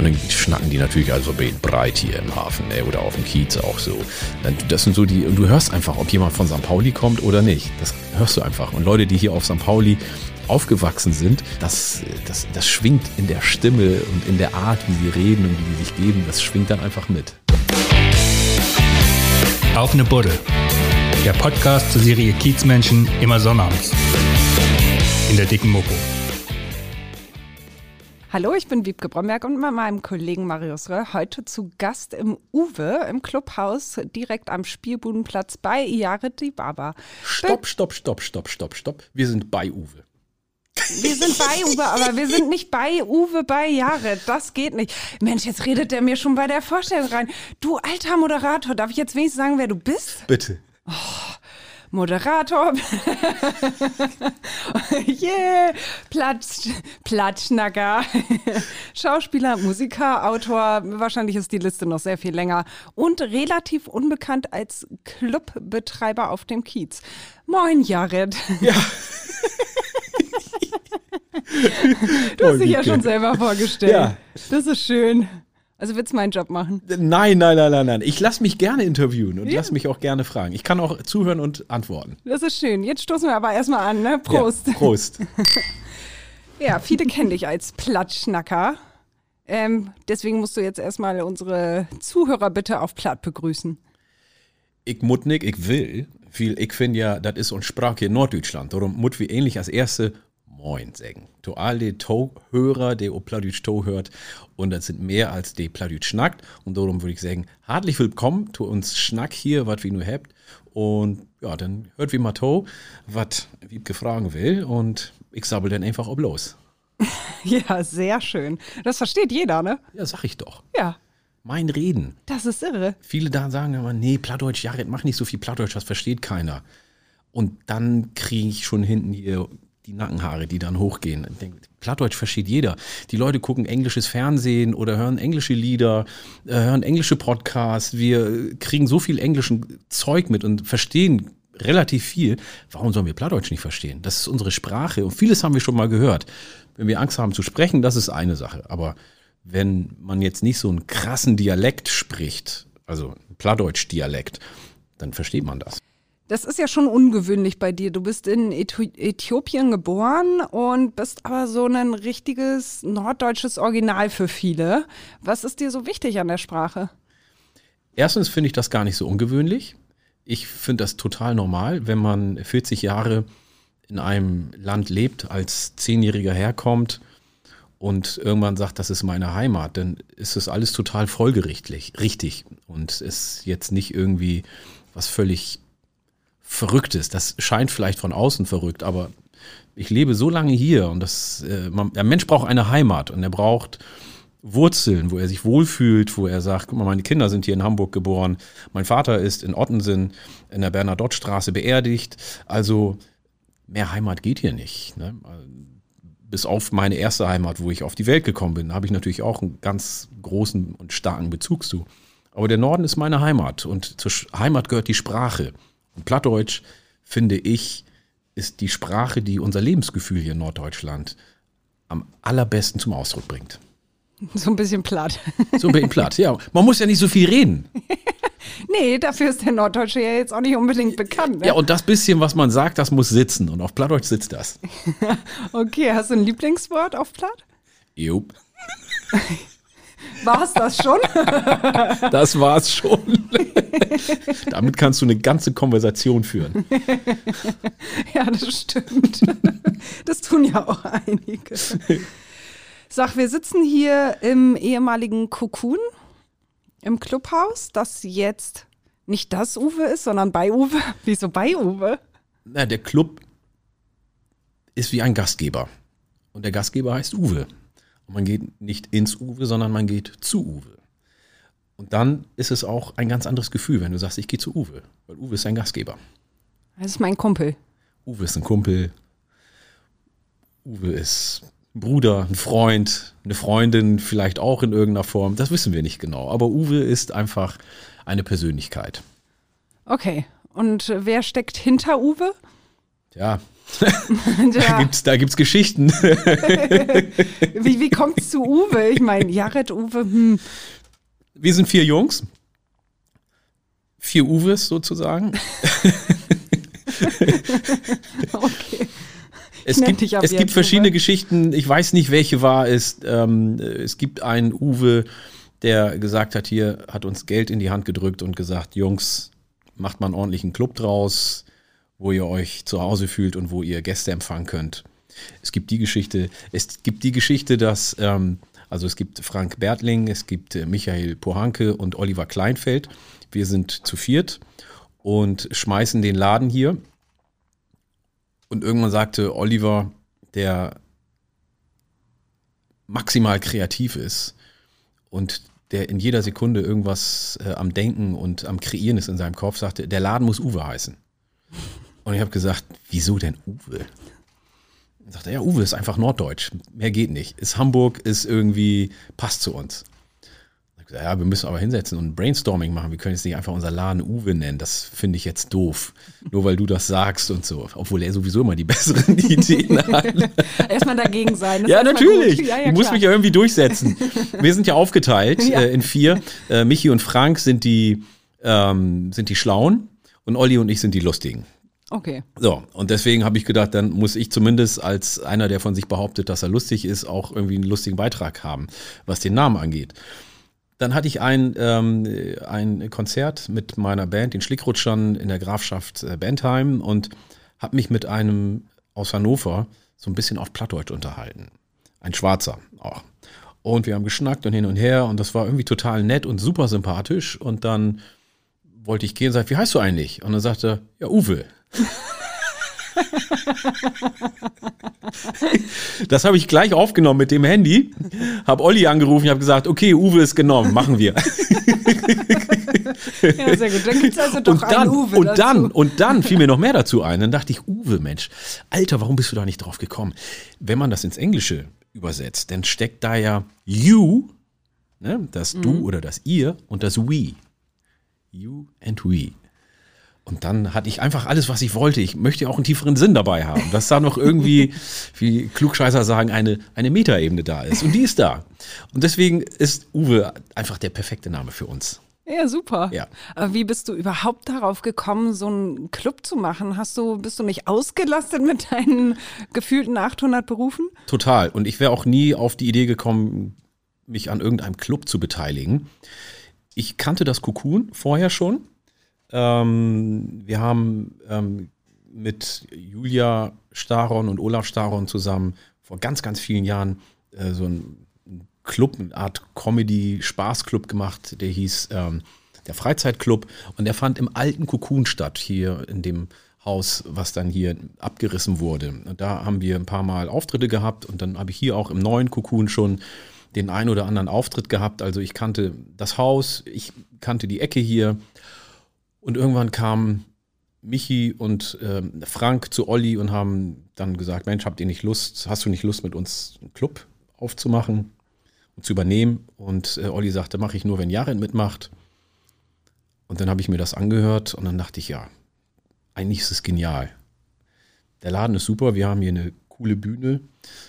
Und dann schnacken die natürlich also breit hier im Hafen ey, oder auf dem Kiez auch so. Das sind so die, und du hörst einfach, ob jemand von St. Pauli kommt oder nicht. Das hörst du einfach. Und Leute, die hier auf St. Pauli aufgewachsen sind, das, das, das schwingt in der Stimme und in der Art, wie sie reden und wie sie sich geben, das schwingt dann einfach mit. Auf eine Buddel. Der Podcast zur Serie Kiezmenschen immer sonnabends. In der dicken Mopo. Hallo, ich bin Wiebke Bromberg und mit meinem Kollegen Marius Röhr heute zu Gast im Uwe im Clubhaus direkt am Spielbudenplatz bei Iarit die Baba. Stopp, stopp, stopp, stopp, stopp, stopp. Wir sind bei Uwe. Wir sind bei Uwe, aber wir sind nicht bei Uwe bei Jared. Das geht nicht. Mensch, jetzt redet der mir schon bei der Vorstellung rein. Du alter Moderator, darf ich jetzt wenigstens sagen, wer du bist? Bitte. Oh, Moderator. yeah. Platsch, Platschnacker. Schauspieler, Musiker, Autor. Wahrscheinlich ist die Liste noch sehr viel länger. Und relativ unbekannt als Clubbetreiber auf dem Kiez. Moin, Jared. Ja. du hast dich ja schon selber vorgestellt. Ja. Das ist schön. Also willst du meinen Job machen? Nein, nein, nein, nein, nein. Ich lasse mich gerne interviewen und ja. lass mich auch gerne fragen. Ich kann auch zuhören und antworten. Das ist schön. Jetzt stoßen wir aber erstmal an, ne? Prost. Ja, Prost. ja, viele kennen dich als Plattschnacker. Ähm, deswegen musst du jetzt erstmal unsere Zuhörer bitte auf Platt begrüßen. Ich muss nicht, ich will. Viel, ich finde ja, das ist uns Sprache in Norddeutschland. Darum muss wie ähnlich als erste Moin sagen. To all die To-Hörer, die o Pladütsch To hört. Und das sind mehr als die Pladütsch schnackt. Und darum würde ich sagen, herzlich willkommen zu uns Schnack hier, was wir nur habt. Und ja, dann hört wie mal To, was Wiebke fragen will. Und ich sabbel dann einfach ob los. ja, sehr schön. Das versteht jeder, ne? Ja, sag ich doch. Ja. Mein Reden. Das ist irre. Viele da sagen immer, nee, Plattdeutsch, Jared, mach nicht so viel Plattdeutsch, das versteht keiner. Und dann kriege ich schon hinten hier die Nackenhaare, die dann hochgehen. Plattdeutsch versteht jeder. Die Leute gucken englisches Fernsehen oder hören englische Lieder, äh, hören englische Podcasts. Wir kriegen so viel englischen Zeug mit und verstehen relativ viel. Warum sollen wir Plattdeutsch nicht verstehen? Das ist unsere Sprache und vieles haben wir schon mal gehört. Wenn wir Angst haben zu sprechen, das ist eine Sache. Aber wenn man jetzt nicht so einen krassen Dialekt spricht, also Plattdeutsch-Dialekt, dann versteht man das. Das ist ja schon ungewöhnlich bei dir. Du bist in Äthiopien geboren und bist aber so ein richtiges norddeutsches Original für viele. Was ist dir so wichtig an der Sprache? Erstens finde ich das gar nicht so ungewöhnlich. Ich finde das total normal, wenn man 40 Jahre in einem Land lebt, als Zehnjähriger herkommt und irgendwann sagt, das ist meine Heimat, dann ist das alles total folgerichtlich, richtig und ist jetzt nicht irgendwie was völlig Verrücktes. Das scheint vielleicht von außen verrückt, aber ich lebe so lange hier und das, äh, man, der Mensch braucht eine Heimat und er braucht Wurzeln, wo er sich wohlfühlt, wo er sagt, guck mal, meine Kinder sind hier in Hamburg geboren, mein Vater ist in Ottensen in der Bernadotte-Straße beerdigt, also mehr Heimat geht hier nicht. Ne? Bis auf meine erste Heimat, wo ich auf die Welt gekommen bin, habe ich natürlich auch einen ganz großen und starken Bezug zu. Aber der Norden ist meine Heimat und zur Heimat gehört die Sprache. Und Plattdeutsch, finde ich, ist die Sprache, die unser Lebensgefühl hier in Norddeutschland am allerbesten zum Ausdruck bringt. So ein bisschen platt. So ein bisschen platt, ja. Man muss ja nicht so viel reden. nee, dafür ist der Norddeutsche ja jetzt auch nicht unbedingt bekannt. Ne? Ja, und das bisschen, was man sagt, das muss sitzen. Und auf Plattdeutsch sitzt das. okay, hast du ein Lieblingswort auf Platt? Jupp. War es das schon? das war es schon. Damit kannst du eine ganze Konversation führen. ja, das stimmt. Das tun ja auch einige. Sag, wir sitzen hier im ehemaligen Cocoon im Clubhaus, das jetzt nicht das Uwe ist, sondern bei Uwe. Wieso bei Uwe? Na, der Club ist wie ein Gastgeber. Und der Gastgeber heißt Uwe. Und man geht nicht ins Uwe, sondern man geht zu Uwe. Und dann ist es auch ein ganz anderes Gefühl, wenn du sagst, ich gehe zu Uwe. Weil Uwe ist ein Gastgeber. Das ist mein Kumpel. Uwe ist ein Kumpel. Uwe ist ein Bruder, ein Freund, eine Freundin, vielleicht auch in irgendeiner Form. Das wissen wir nicht genau. Aber Uwe ist einfach eine Persönlichkeit. Okay. Und wer steckt hinter Uwe? Ja, da gibt's, da gibt's Geschichten. wie wie kommt's zu Uwe? Ich meine, Jared, Uwe, hm. Wir sind vier Jungs. Vier Uwes sozusagen. okay. Es gibt, es gibt verschiedene Uwe. Geschichten. Ich weiß nicht, welche wahr ist. Ähm, es gibt einen Uwe, der gesagt hat, hier hat uns Geld in die Hand gedrückt und gesagt, Jungs, macht mal einen ordentlichen Club draus, wo ihr euch zu Hause fühlt und wo ihr Gäste empfangen könnt. Es gibt die Geschichte, es gibt die Geschichte, dass, ähm, also es gibt Frank Bertling, es gibt äh, Michael Pohanke und Oliver Kleinfeld. Wir sind zu viert und schmeißen den Laden hier. Und irgendwann sagte Oliver, der maximal kreativ ist und der in jeder Sekunde irgendwas äh, am Denken und am Kreieren ist in seinem Kopf, sagte, der Laden muss Uwe heißen. Und ich habe gesagt, wieso denn Uwe? Und sagte, ja, Uwe ist einfach Norddeutsch. Mehr geht nicht. Ist Hamburg, ist irgendwie, passt zu uns ja, wir müssen aber hinsetzen und Brainstorming machen. Wir können jetzt nicht einfach unser Laden Uwe nennen. Das finde ich jetzt doof. Nur weil du das sagst und so. Obwohl er sowieso immer die besseren Ideen hat. Erstmal dagegen sein. ja, natürlich. Ja, ja, ich muss mich ja irgendwie durchsetzen. Wir sind ja aufgeteilt ja. Äh, in vier. Äh, Michi und Frank sind die, ähm, sind die Schlauen und Olli und ich sind die Lustigen. Okay. So, und deswegen habe ich gedacht, dann muss ich zumindest als einer, der von sich behauptet, dass er lustig ist, auch irgendwie einen lustigen Beitrag haben, was den Namen angeht. Dann hatte ich ein, ähm, ein Konzert mit meiner Band, den Schlickrutschern in der Grafschaft äh, Bentheim und habe mich mit einem aus Hannover so ein bisschen auf Plattdeutsch unterhalten. Ein Schwarzer auch. Und wir haben geschnackt und hin und her und das war irgendwie total nett und super sympathisch. Und dann wollte ich gehen und sagte, wie heißt du eigentlich? Und dann sagte er, ja, Uwe. Das habe ich gleich aufgenommen mit dem Handy, habe Olli angerufen, habe gesagt, okay, Uwe ist genommen, machen wir. Ja, sehr gut. Dann gibt es also doch und dann, einen Uwe Und dazu. dann, und dann fiel mir noch mehr dazu ein. Dann dachte ich, Uwe, Mensch, Alter, warum bist du da nicht drauf gekommen? Wenn man das ins Englische übersetzt, dann steckt da ja you, ne, das du Mhm. oder das ihr und das we. You and we. Und dann hatte ich einfach alles, was ich wollte. Ich möchte auch einen tieferen Sinn dabei haben, dass da noch irgendwie, wie Klugscheißer sagen, eine, eine Metaebene da ist. Und die ist da. Und deswegen ist Uwe einfach der perfekte Name für uns. Ja, super. Ja. Aber wie bist du überhaupt darauf gekommen, so einen Club zu machen? Hast du, bist du nicht ausgelastet mit deinen gefühlten 800 Berufen? Total. Und ich wäre auch nie auf die Idee gekommen, mich an irgendeinem Club zu beteiligen. Ich kannte das Cocoon vorher schon. Ähm, wir haben ähm, mit Julia Staron und Olaf Staron zusammen vor ganz, ganz vielen Jahren äh, so ein Club, eine Art Comedy-Spaßclub gemacht, der hieß ähm, der Freizeitclub und der fand im alten Cocoon statt, hier in dem Haus, was dann hier abgerissen wurde. Und da haben wir ein paar Mal Auftritte gehabt und dann habe ich hier auch im neuen Cocoon schon den ein oder anderen Auftritt gehabt. Also ich kannte das Haus, ich kannte die Ecke hier und irgendwann kamen Michi und ähm, Frank zu Olli und haben dann gesagt, Mensch, habt ihr nicht Lust, hast du nicht Lust mit uns einen Club aufzumachen und zu übernehmen? Und äh, Olli sagte, mache ich nur, wenn Jared mitmacht. Und dann habe ich mir das angehört und dann dachte ich, ja, eigentlich ist es genial. Der Laden ist super, wir haben hier eine coole Bühne,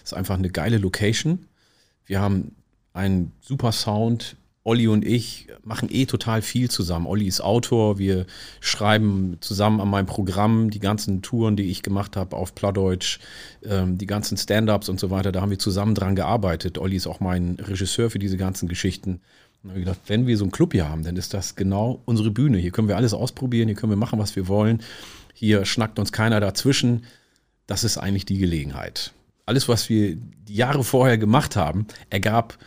ist einfach eine geile Location. Wir haben einen super Sound. Olli und ich machen eh total viel zusammen. Olli ist Autor, wir schreiben zusammen an meinem Programm die ganzen Touren, die ich gemacht habe auf Plattdeutsch, ähm, die ganzen Stand-ups und so weiter. Da haben wir zusammen dran gearbeitet. Olli ist auch mein Regisseur für diese ganzen Geschichten. Und habe ich gedacht, wenn wir so einen Club hier haben, dann ist das genau unsere Bühne. Hier können wir alles ausprobieren, hier können wir machen, was wir wollen. Hier schnackt uns keiner dazwischen. Das ist eigentlich die Gelegenheit. Alles, was wir die Jahre vorher gemacht haben, ergab,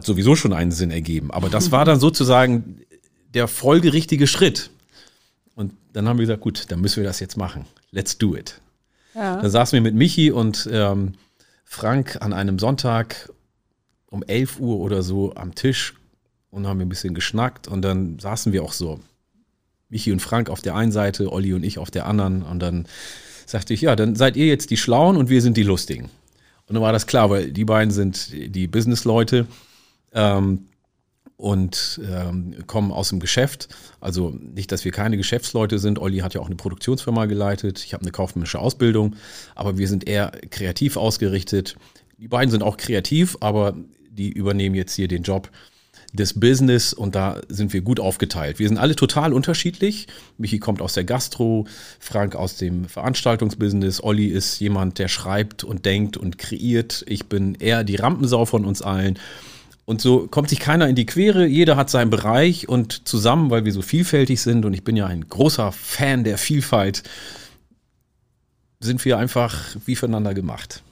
hat sowieso schon einen Sinn ergeben. Aber das war dann sozusagen der folgerichtige Schritt. Und dann haben wir gesagt, gut, dann müssen wir das jetzt machen. Let's do it. Ja. Dann saßen wir mit Michi und ähm, Frank an einem Sonntag um 11 Uhr oder so am Tisch und haben ein bisschen geschnackt und dann saßen wir auch so. Michi und Frank auf der einen Seite, Olli und ich auf der anderen und dann sagte ich, ja, dann seid ihr jetzt die Schlauen und wir sind die Lustigen. Und dann war das klar, weil die beiden sind die Businessleute. Ähm, und ähm, kommen aus dem Geschäft. Also nicht, dass wir keine Geschäftsleute sind. Olli hat ja auch eine Produktionsfirma geleitet. Ich habe eine kaufmännische Ausbildung, aber wir sind eher kreativ ausgerichtet. Die beiden sind auch kreativ, aber die übernehmen jetzt hier den Job des Business und da sind wir gut aufgeteilt. Wir sind alle total unterschiedlich. Michi kommt aus der Gastro, Frank aus dem Veranstaltungsbusiness, Olli ist jemand, der schreibt und denkt und kreiert. Ich bin eher die Rampensau von uns allen. Und so kommt sich keiner in die Quere, jeder hat seinen Bereich und zusammen, weil wir so vielfältig sind und ich bin ja ein großer Fan der Vielfalt, sind wir einfach wie füreinander gemacht.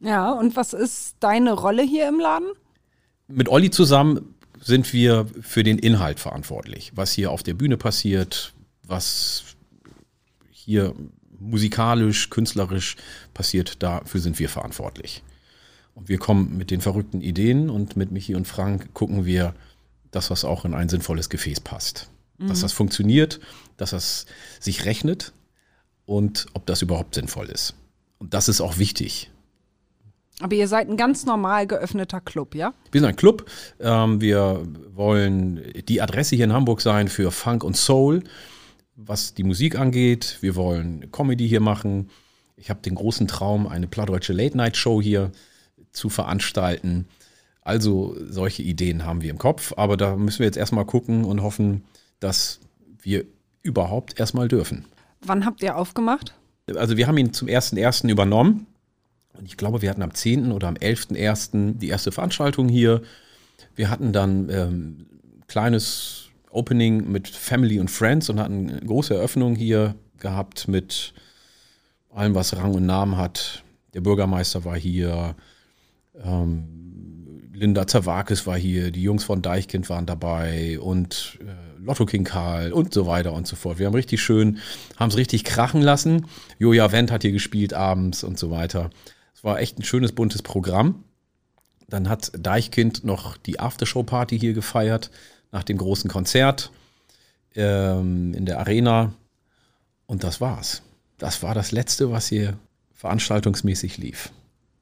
Ja, und was ist deine Rolle hier im Laden? Mit Olli zusammen sind wir für den Inhalt verantwortlich, was hier auf der Bühne passiert, was hier musikalisch, künstlerisch passiert, dafür sind wir verantwortlich. Und wir kommen mit den verrückten Ideen und mit Michi und Frank gucken wir, dass das auch in ein sinnvolles Gefäß passt. Mhm. Dass das funktioniert, dass das sich rechnet und ob das überhaupt sinnvoll ist. Und das ist auch wichtig. Aber ihr seid ein ganz normal geöffneter Club, ja? Wir sind ein Club. Ähm, wir wollen die Adresse hier in Hamburg sein für Funk und Soul, was die Musik angeht. Wir wollen Comedy hier machen. Ich habe den großen Traum, eine plattdeutsche Late-Night-Show hier zu veranstalten. Also solche Ideen haben wir im Kopf, aber da müssen wir jetzt erstmal gucken und hoffen, dass wir überhaupt erstmal dürfen. Wann habt ihr aufgemacht? Also wir haben ihn zum 1.1. übernommen und ich glaube, wir hatten am 10. oder am 11.1. die erste Veranstaltung hier. Wir hatten dann ähm, kleines Opening mit Family und Friends und hatten eine große Eröffnung hier gehabt mit allem, was Rang und Namen hat. Der Bürgermeister war hier, ähm, Linda Zawakis war hier, die Jungs von Deichkind waren dabei und äh, Lotto King Karl und so weiter und so fort. Wir haben richtig schön, haben es richtig krachen lassen. Joja Wendt hat hier gespielt abends und so weiter. Es war echt ein schönes, buntes Programm. Dann hat Deichkind noch die Aftershow-Party hier gefeiert, nach dem großen Konzert ähm, in der Arena. Und das war's. Das war das Letzte, was hier veranstaltungsmäßig lief.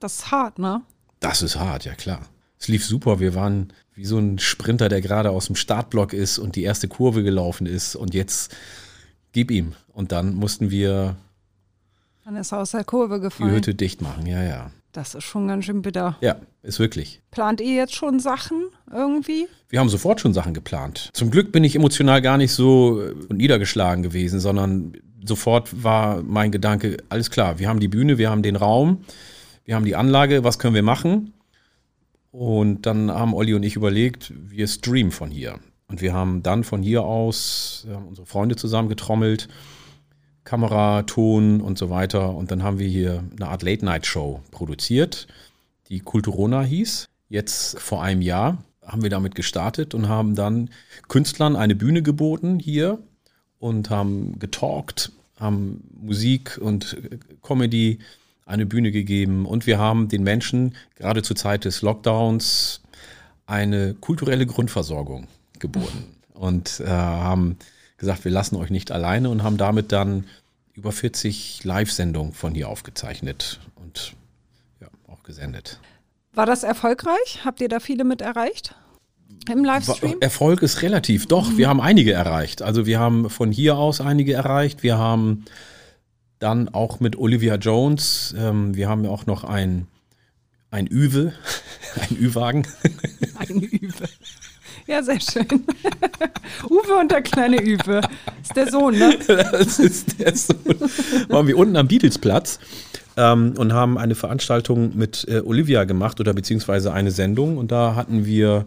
Das ist hart, ne? Das ist hart, ja klar. Es lief super. Wir waren wie so ein Sprinter, der gerade aus dem Startblock ist und die erste Kurve gelaufen ist. Und jetzt gib ihm. Und dann mussten wir. Dann ist er aus der Kurve gefallen. Die Hütte dicht machen, ja, ja. Das ist schon ganz schön bitter. Ja, ist wirklich. Plant ihr jetzt schon Sachen irgendwie? Wir haben sofort schon Sachen geplant. Zum Glück bin ich emotional gar nicht so äh, niedergeschlagen gewesen, sondern sofort war mein Gedanke, alles klar, wir haben die Bühne, wir haben den Raum, wir haben die Anlage, was können wir machen? Und dann haben Olli und ich überlegt, wir streamen von hier. Und wir haben dann von hier aus unsere Freunde zusammengetrommelt, Kamera, Ton und so weiter. Und dann haben wir hier eine Art Late-Night-Show produziert, die Kulturona hieß. Jetzt vor einem Jahr haben wir damit gestartet und haben dann Künstlern eine Bühne geboten hier und haben getalkt, haben Musik und Comedy eine Bühne gegeben und wir haben den Menschen gerade zur Zeit des Lockdowns eine kulturelle Grundversorgung geboten und äh, haben gesagt, wir lassen euch nicht alleine und haben damit dann über 40 Live-Sendungen von hier aufgezeichnet und ja, auch gesendet. War das erfolgreich? Habt ihr da viele mit erreicht? Im Livestream? Erfolg ist relativ. Doch, mhm. wir haben einige erreicht. Also wir haben von hier aus einige erreicht. Wir haben dann auch mit Olivia Jones. Ähm, wir haben ja auch noch ein, ein Üwe, ein Ü-Wagen. Ein Üwe. Ja, sehr schön. Uwe und der kleine Üwe. Ist der Sohn, ne? Das ist der Sohn. Waren wir unten am Beatlesplatz ähm, und haben eine Veranstaltung mit äh, Olivia gemacht oder beziehungsweise eine Sendung und da hatten wir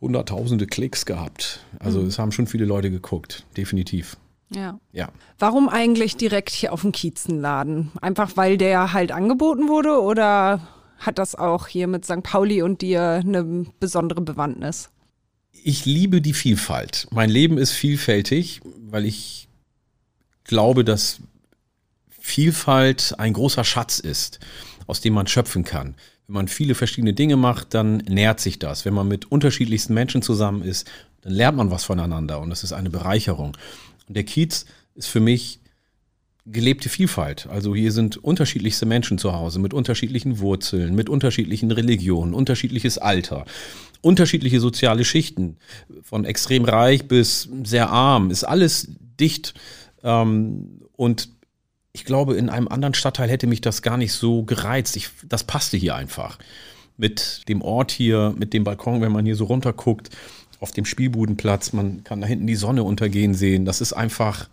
hunderttausende Klicks gehabt. Also mhm. es haben schon viele Leute geguckt, definitiv. Ja. ja. Warum eigentlich direkt hier auf dem Kiezenladen? Einfach weil der halt angeboten wurde oder hat das auch hier mit St. Pauli und dir eine besondere Bewandtnis? Ich liebe die Vielfalt. Mein Leben ist vielfältig, weil ich glaube, dass Vielfalt ein großer Schatz ist, aus dem man schöpfen kann. Wenn man viele verschiedene Dinge macht, dann nährt sich das. Wenn man mit unterschiedlichsten Menschen zusammen ist, dann lernt man was voneinander und das ist eine Bereicherung. Und der Kiez ist für mich gelebte Vielfalt. Also hier sind unterschiedlichste Menschen zu Hause mit unterschiedlichen Wurzeln, mit unterschiedlichen Religionen, unterschiedliches Alter, unterschiedliche soziale Schichten, von extrem reich bis sehr arm, ist alles dicht. Ähm, und ich glaube, in einem anderen Stadtteil hätte mich das gar nicht so gereizt. Ich, das passte hier einfach. Mit dem Ort hier, mit dem Balkon, wenn man hier so runterguckt, auf dem Spielbudenplatz, man kann da hinten die Sonne untergehen sehen. Das ist einfach,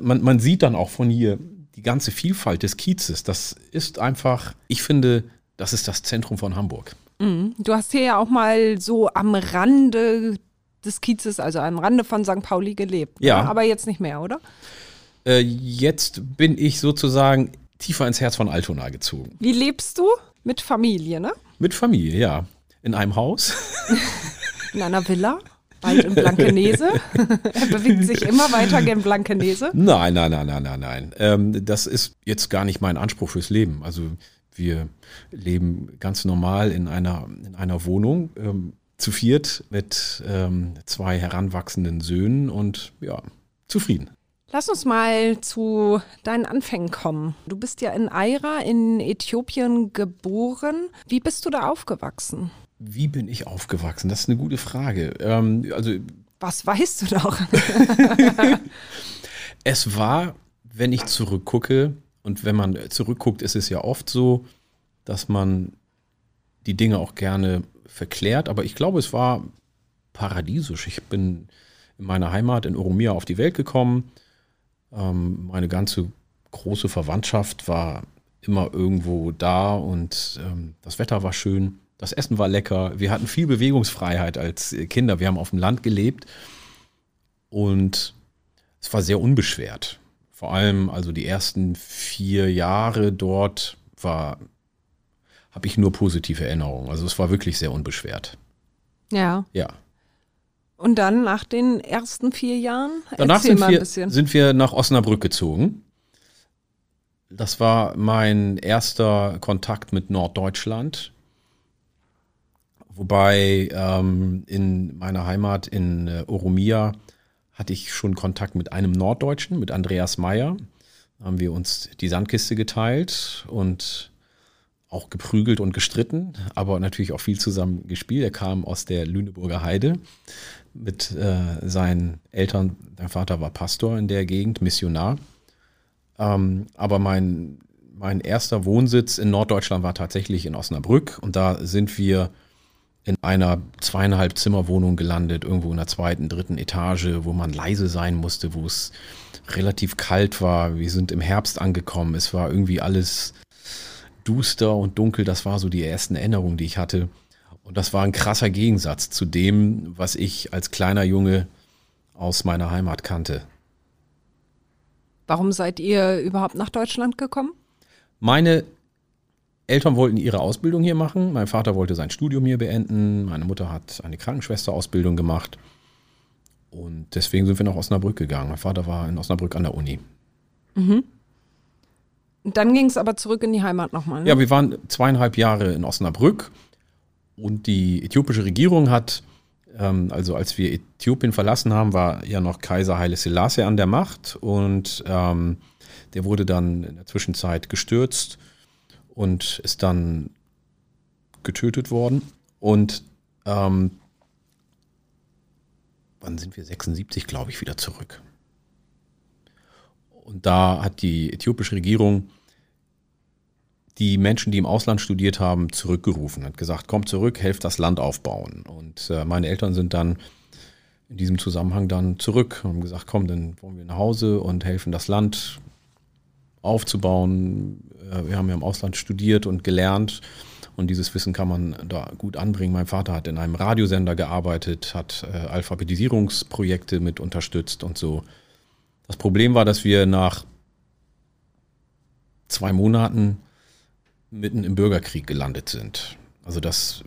man, man sieht dann auch von hier die ganze Vielfalt des Kiezes. Das ist einfach, ich finde, das ist das Zentrum von Hamburg. Mhm. Du hast hier ja auch mal so am Rande des Kiezes, also am Rande von St. Pauli gelebt. Ja. Ne? Aber jetzt nicht mehr, oder? Äh, jetzt bin ich sozusagen tiefer ins Herz von Altona gezogen. Wie lebst du? Mit Familie, ne? Mit Familie, ja. In einem Haus. In einer Villa? Bald in Blankenese. er bewegt sich immer weiter gen Blankenese. Nein, nein, nein, nein, nein, nein. Ähm, das ist jetzt gar nicht mein Anspruch fürs Leben. Also wir leben ganz normal in einer, in einer Wohnung, ähm, zu viert mit ähm, zwei heranwachsenden Söhnen und ja, zufrieden. Lass uns mal zu deinen Anfängen kommen. Du bist ja in Aira in Äthiopien geboren. Wie bist du da aufgewachsen? Wie bin ich aufgewachsen? Das ist eine gute Frage. Ähm, also Was weißt du doch? es war, wenn ich zurückgucke, und wenn man zurückguckt, ist es ja oft so, dass man die Dinge auch gerne verklärt. Aber ich glaube, es war paradiesisch. Ich bin in meiner Heimat in Oromia auf die Welt gekommen. Ähm, meine ganze große Verwandtschaft war immer irgendwo da und ähm, das Wetter war schön. Das Essen war lecker. Wir hatten viel Bewegungsfreiheit als Kinder. Wir haben auf dem Land gelebt und es war sehr unbeschwert. Vor allem also die ersten vier Jahre dort war, habe ich nur positive Erinnerungen. Also es war wirklich sehr unbeschwert. Ja. Ja. Und dann nach den ersten vier Jahren? Danach sind wir, sind wir nach Osnabrück gezogen. Das war mein erster Kontakt mit Norddeutschland. Wobei ähm, in meiner Heimat in äh, Oromia hatte ich schon Kontakt mit einem Norddeutschen, mit Andreas Meyer. Da haben wir uns die Sandkiste geteilt und auch geprügelt und gestritten, aber natürlich auch viel zusammen gespielt. Er kam aus der Lüneburger Heide mit äh, seinen Eltern. Mein Vater war Pastor in der Gegend, Missionar. Ähm, aber mein, mein erster Wohnsitz in Norddeutschland war tatsächlich in Osnabrück und da sind wir in einer zweieinhalb Zimmerwohnung gelandet, irgendwo in der zweiten, dritten Etage, wo man leise sein musste, wo es relativ kalt war. Wir sind im Herbst angekommen. Es war irgendwie alles duster und dunkel. Das war so die ersten Erinnerungen, die ich hatte. Und das war ein krasser Gegensatz zu dem, was ich als kleiner Junge aus meiner Heimat kannte. Warum seid ihr überhaupt nach Deutschland gekommen? Meine Eltern wollten ihre Ausbildung hier machen. Mein Vater wollte sein Studium hier beenden. Meine Mutter hat eine Krankenschwesterausbildung gemacht. Und deswegen sind wir nach Osnabrück gegangen. Mein Vater war in Osnabrück an der Uni. Und dann ging es aber zurück in die Heimat nochmal. Ne? Ja, wir waren zweieinhalb Jahre in Osnabrück und die äthiopische Regierung hat, ähm, also als wir Äthiopien verlassen haben, war ja noch Kaiser Haile Selassie an der Macht und ähm, der wurde dann in der Zwischenzeit gestürzt und ist dann getötet worden. Und ähm, wann sind wir? 76, glaube ich, wieder zurück. Und da hat die äthiopische Regierung die Menschen, die im Ausland studiert haben, zurückgerufen, hat gesagt, kommt zurück, helft das Land aufbauen. Und äh, meine Eltern sind dann in diesem Zusammenhang dann zurück und haben gesagt, komm, dann wollen wir nach Hause und helfen das Land aufzubauen. Äh, wir haben ja im Ausland studiert und gelernt und dieses Wissen kann man da gut anbringen. Mein Vater hat in einem Radiosender gearbeitet, hat äh, Alphabetisierungsprojekte mit unterstützt und so. Das Problem war, dass wir nach zwei Monaten mitten im Bürgerkrieg gelandet sind. Also das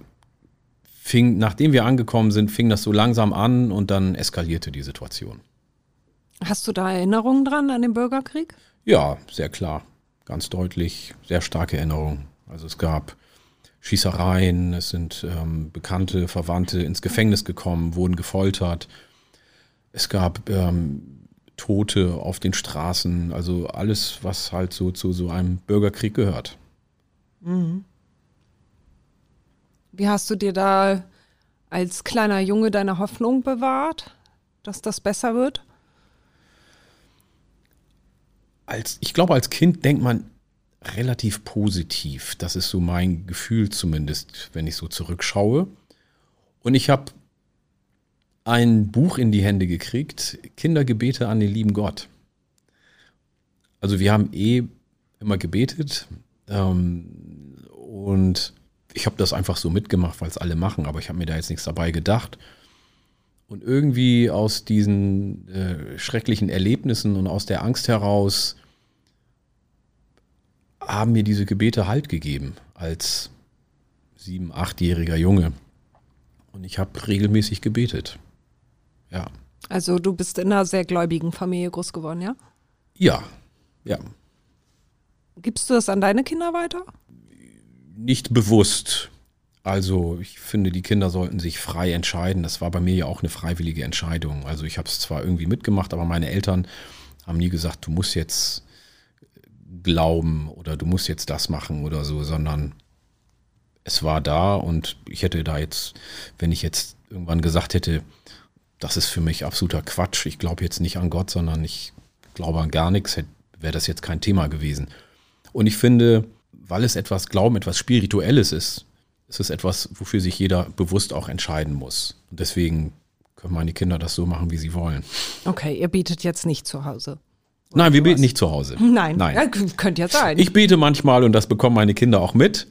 fing, nachdem wir angekommen sind, fing das so langsam an und dann eskalierte die Situation. Hast du da Erinnerungen dran an den Bürgerkrieg? Ja, sehr klar, ganz deutlich, sehr starke Erinnerungen. Also es gab Schießereien, es sind ähm, Bekannte, Verwandte ins Gefängnis gekommen, wurden gefoltert. Es gab ähm, Tote auf den Straßen, also alles, was halt so zu so einem Bürgerkrieg gehört. Wie hast du dir da als kleiner Junge deine Hoffnung bewahrt, dass das besser wird? Als, ich glaube, als Kind denkt man relativ positiv. Das ist so mein Gefühl zumindest, wenn ich so zurückschaue. Und ich habe ein Buch in die Hände gekriegt, Kindergebete an den lieben Gott. Also wir haben eh immer gebetet ähm, und ich habe das einfach so mitgemacht, weil es alle machen, aber ich habe mir da jetzt nichts dabei gedacht. Und irgendwie aus diesen äh, schrecklichen Erlebnissen und aus der Angst heraus haben mir diese Gebete Halt gegeben als sieben, achtjähriger Junge. Und ich habe regelmäßig gebetet. Ja. Also du bist in einer sehr gläubigen Familie groß geworden, ja? Ja, ja. Gibst du das an deine Kinder weiter? Nicht bewusst. Also ich finde, die Kinder sollten sich frei entscheiden. Das war bei mir ja auch eine freiwillige Entscheidung. Also ich habe es zwar irgendwie mitgemacht, aber meine Eltern haben nie gesagt, du musst jetzt glauben oder du musst jetzt das machen oder so, sondern es war da und ich hätte da jetzt, wenn ich jetzt irgendwann gesagt hätte, das ist für mich absoluter Quatsch, ich glaube jetzt nicht an Gott, sondern ich glaube an gar nichts, wäre das jetzt kein Thema gewesen. Und ich finde, weil es etwas Glauben, etwas Spirituelles ist, ist es etwas, wofür sich jeder bewusst auch entscheiden muss. Und deswegen können meine Kinder das so machen, wie sie wollen. Okay, ihr betet jetzt nicht zu Hause. Nein, wir beten nicht zu Hause. Nein, Nein. Ja, könnte ja sein. Ich bete manchmal und das bekommen meine Kinder auch mit.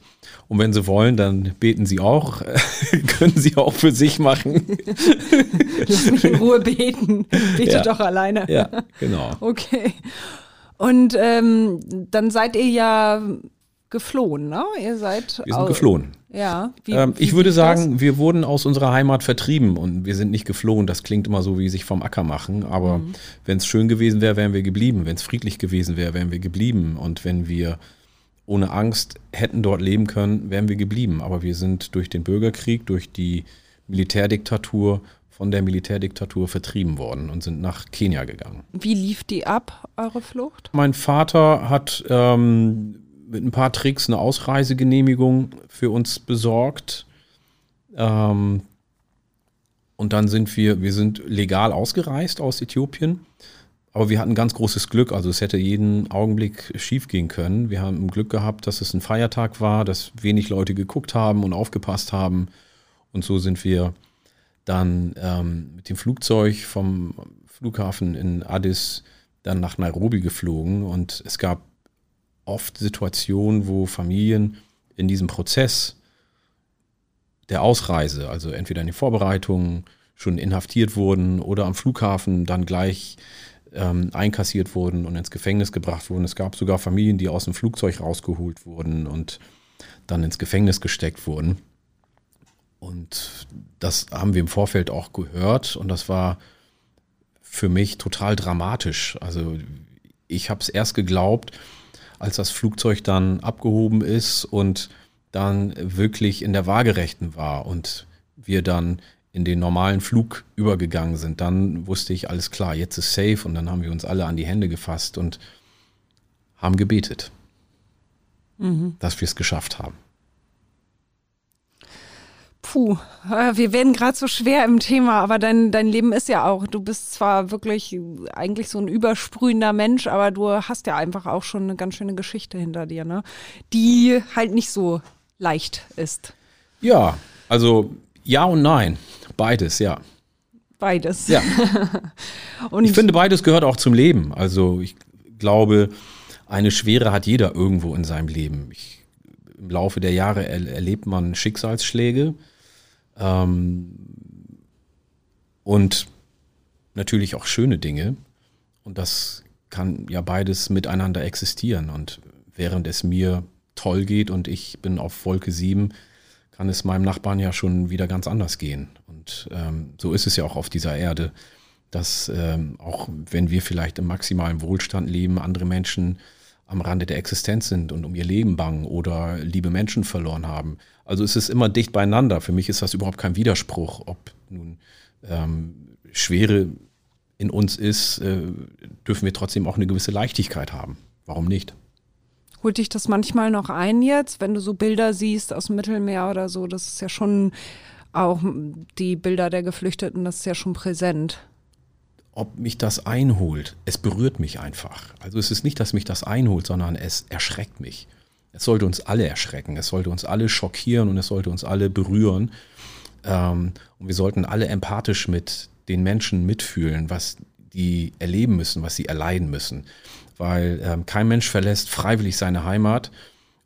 Und wenn sie wollen, dann beten sie auch. Können sie auch für sich machen. Lass mich in Ruhe beten. Bete Ja. doch alleine. Ja, genau. Okay. Und ähm, dann seid ihr ja geflohen, ne? Ihr seid Wir sind geflohen. Ja. Wie, Ähm, wie ich würde lief das? sagen, wir wurden aus unserer Heimat vertrieben und wir sind nicht geflohen. Das klingt immer so, wie sich vom Acker machen. Aber Mhm. wenn es schön gewesen wäre, wären wir geblieben. Wenn es friedlich gewesen wäre, wären wir geblieben. Und wenn wir ohne Angst hätten dort leben können, wären wir geblieben. Aber wir sind durch den Bürgerkrieg, durch die Militärdiktatur, von der Militärdiktatur vertrieben worden und sind nach Kenia gegangen. Wie lief die ab, eure Flucht? Mein Vater hat ähm, mit ein paar Tricks eine Ausreisegenehmigung für uns besorgt. Ähm, und dann sind wir, wir sind legal ausgereist aus Äthiopien. Aber wir hatten ganz großes Glück. Also es hätte jeden Augenblick schief gehen können. Wir haben Glück gehabt, dass es ein Feiertag war, dass wenig Leute geguckt haben und aufgepasst haben. Und so sind wir dann ähm, mit dem Flugzeug vom Flughafen in Addis dann nach Nairobi geflogen. Und es gab oft Situationen, wo Familien in diesem Prozess der Ausreise, also entweder in den Vorbereitungen schon inhaftiert wurden oder am Flughafen dann gleich ähm, einkassiert wurden und ins Gefängnis gebracht wurden. Es gab sogar Familien, die aus dem Flugzeug rausgeholt wurden und dann ins Gefängnis gesteckt wurden. Und das haben wir im Vorfeld auch gehört und das war für mich total dramatisch. Also ich habe es erst geglaubt, als das Flugzeug dann abgehoben ist und dann wirklich in der Waagerechten war und wir dann in den normalen Flug übergegangen sind, dann wusste ich, alles klar, jetzt ist safe und dann haben wir uns alle an die Hände gefasst und haben gebetet, dass wir es geschafft haben. Puh, äh, wir werden gerade so schwer im Thema, aber dein, dein Leben ist ja auch, du bist zwar wirklich eigentlich so ein übersprühender Mensch, aber du hast ja einfach auch schon eine ganz schöne Geschichte hinter dir, ne? Die halt nicht so leicht ist. Ja, also ja und nein, beides, ja. Beides. Ja. Und Ich finde, beides gehört auch zum Leben. Also ich glaube, eine Schwere hat jeder irgendwo in seinem Leben. Ich, Im Laufe der Jahre er, erlebt man Schicksalsschläge ähm, und natürlich auch schöne Dinge. Und das kann ja beides miteinander existieren. Und während es mir toll geht und ich bin auf Wolke 7, kann es meinem Nachbarn ja schon wieder ganz anders gehen. Und ähm, so ist es ja auch auf dieser Erde, dass ähm, auch wenn wir vielleicht im maximalen Wohlstand leben, andere Menschen am Rande der Existenz sind und um ihr Leben bangen oder liebe Menschen verloren haben. Also es ist immer dicht beieinander. Für mich ist das überhaupt kein Widerspruch, ob nun ähm, schwere in uns ist, äh, dürfen wir trotzdem auch eine gewisse Leichtigkeit haben. Warum nicht? Holt dich das manchmal noch ein jetzt, wenn du so Bilder siehst aus dem Mittelmeer oder so? Das ist ja schon auch die Bilder der Geflüchteten, das ist ja schon präsent. Ob mich das einholt, es berührt mich einfach. Also es ist nicht, dass mich das einholt, sondern es erschreckt mich. Es sollte uns alle erschrecken, es sollte uns alle schockieren und es sollte uns alle berühren. Ähm, und wir sollten alle empathisch mit den Menschen mitfühlen, was die erleben müssen, was sie erleiden müssen. Weil ähm, kein Mensch verlässt freiwillig seine Heimat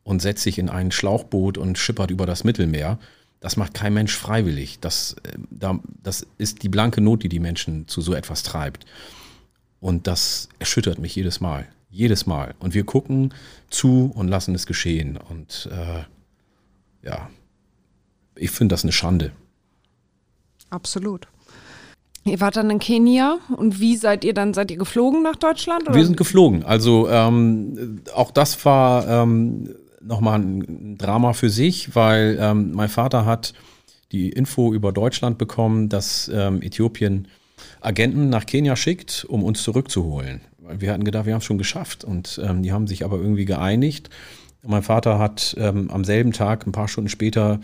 und setzt sich in ein Schlauchboot und schippert über das Mittelmeer. Das macht kein Mensch freiwillig. Das, äh, da, das ist die blanke Not, die die Menschen zu so etwas treibt. Und das erschüttert mich jedes Mal. Jedes Mal. Und wir gucken zu und lassen es geschehen. Und äh, ja, ich finde das eine Schande. Absolut. Ihr wart dann in Kenia und wie seid ihr dann? Seid ihr geflogen nach Deutschland? Oder? Wir sind geflogen. Also ähm, auch das war ähm, nochmal ein Drama für sich, weil ähm, mein Vater hat die Info über Deutschland bekommen, dass ähm, Äthiopien Agenten nach Kenia schickt, um uns zurückzuholen. Wir hatten gedacht, wir haben es schon geschafft und ähm, die haben sich aber irgendwie geeinigt. Mein Vater hat ähm, am selben Tag, ein paar Stunden später,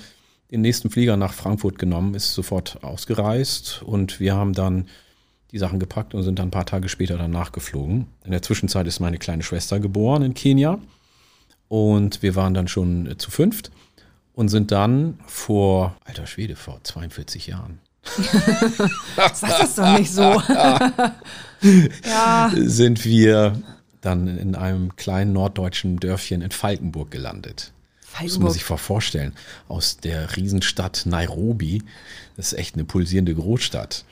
den nächsten Flieger nach Frankfurt genommen, ist sofort ausgereist und wir haben dann die Sachen gepackt und sind dann ein paar Tage später dann nachgeflogen. In der Zwischenzeit ist meine kleine Schwester geboren in Kenia und wir waren dann schon zu fünft und sind dann vor, alter Schwede, vor 42 Jahren. Sag das doch nicht so. ja. Sind wir dann in einem kleinen norddeutschen Dörfchen in Falkenburg gelandet. Das muss man sich vorstellen. Aus der Riesenstadt Nairobi, das ist echt eine pulsierende Großstadt.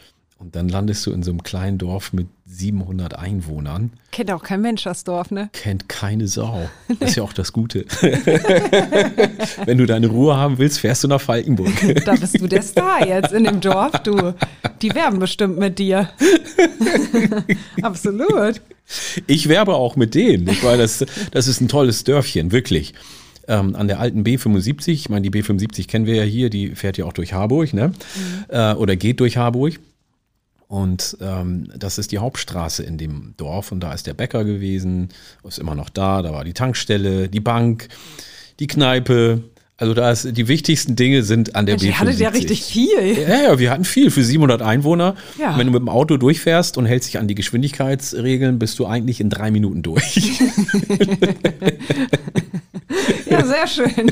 Und dann landest du in so einem kleinen Dorf mit 700 Einwohnern. Kennt auch kein Mensch das Dorf, ne? Kennt keine Sau. Das ist ja auch das Gute. Wenn du deine Ruhe haben willst, fährst du nach Falkenburg. Da bist du der Star jetzt in dem Dorf, du. Die werben bestimmt mit dir. Absolut. Ich werbe auch mit denen. Ich meine, das, das ist ein tolles Dörfchen, wirklich ähm, an der alten B75. Ich meine, die B75 kennen wir ja hier, die fährt ja auch durch Harburg, ne? Mhm. Äh, oder geht durch Harburg. Und ähm, das ist die Hauptstraße in dem Dorf und da ist der Bäcker gewesen, ist immer noch da, da war die Tankstelle, die Bank, die Kneipe. Also da ist, die wichtigsten Dinge sind an der B75. Ihr hattet ja richtig viel. Ja, ja, wir hatten viel für 700 Einwohner. Ja. Wenn du mit dem Auto durchfährst und hältst dich an die Geschwindigkeitsregeln, bist du eigentlich in drei Minuten durch. ja, sehr schön.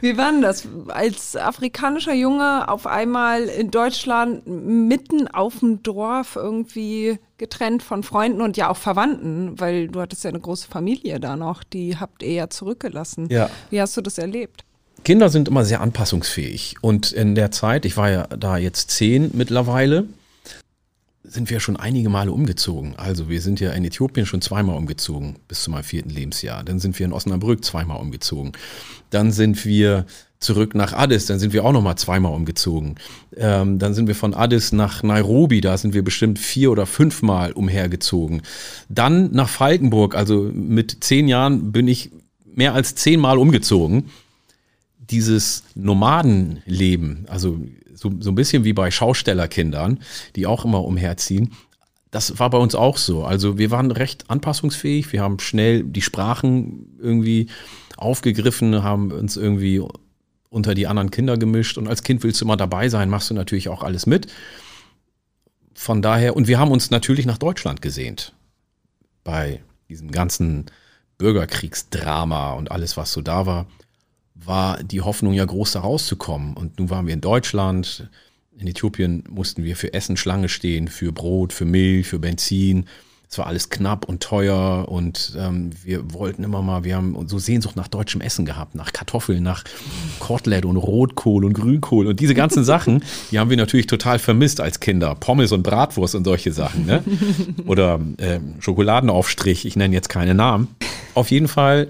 Wie war denn das? Als afrikanischer Junge auf einmal in Deutschland mitten auf dem Dorf irgendwie getrennt von Freunden und ja auch Verwandten, weil du hattest ja eine große Familie da noch, die habt ihr ja zurückgelassen. Ja. Wie hast du das erlebt? Kinder sind immer sehr anpassungsfähig und in der Zeit, ich war ja da jetzt zehn mittlerweile, sind wir schon einige Male umgezogen. Also wir sind ja in Äthiopien schon zweimal umgezogen bis zu meinem vierten Lebensjahr. Dann sind wir in Osnabrück zweimal umgezogen. Dann sind wir zurück nach Addis, dann sind wir auch nochmal zweimal umgezogen. Ähm, dann sind wir von Addis nach Nairobi, da sind wir bestimmt vier oder fünfmal umhergezogen. Dann nach Falkenburg, also mit zehn Jahren bin ich mehr als zehnmal umgezogen. Dieses Nomadenleben, also so, so ein bisschen wie bei Schaustellerkindern, die auch immer umherziehen. Das war bei uns auch so. Also wir waren recht anpassungsfähig. Wir haben schnell die Sprachen irgendwie aufgegriffen, haben uns irgendwie unter die anderen Kinder gemischt. Und als Kind willst du immer dabei sein, machst du natürlich auch alles mit. Von daher, und wir haben uns natürlich nach Deutschland gesehnt. Bei diesem ganzen Bürgerkriegsdrama und alles, was so da war war die Hoffnung ja groß, da rauszukommen. Und nun waren wir in Deutschland. In Äthiopien mussten wir für Essen Schlange stehen, für Brot, für Milch, für Benzin. Es war alles knapp und teuer und ähm, wir wollten immer mal, wir haben so Sehnsucht nach deutschem Essen gehabt, nach Kartoffeln, nach Kotelett und Rotkohl und Grünkohl und diese ganzen Sachen, die haben wir natürlich total vermisst als Kinder. Pommes und Bratwurst und solche Sachen. Ne? Oder äh, Schokoladenaufstrich, ich nenne jetzt keine Namen. Auf jeden Fall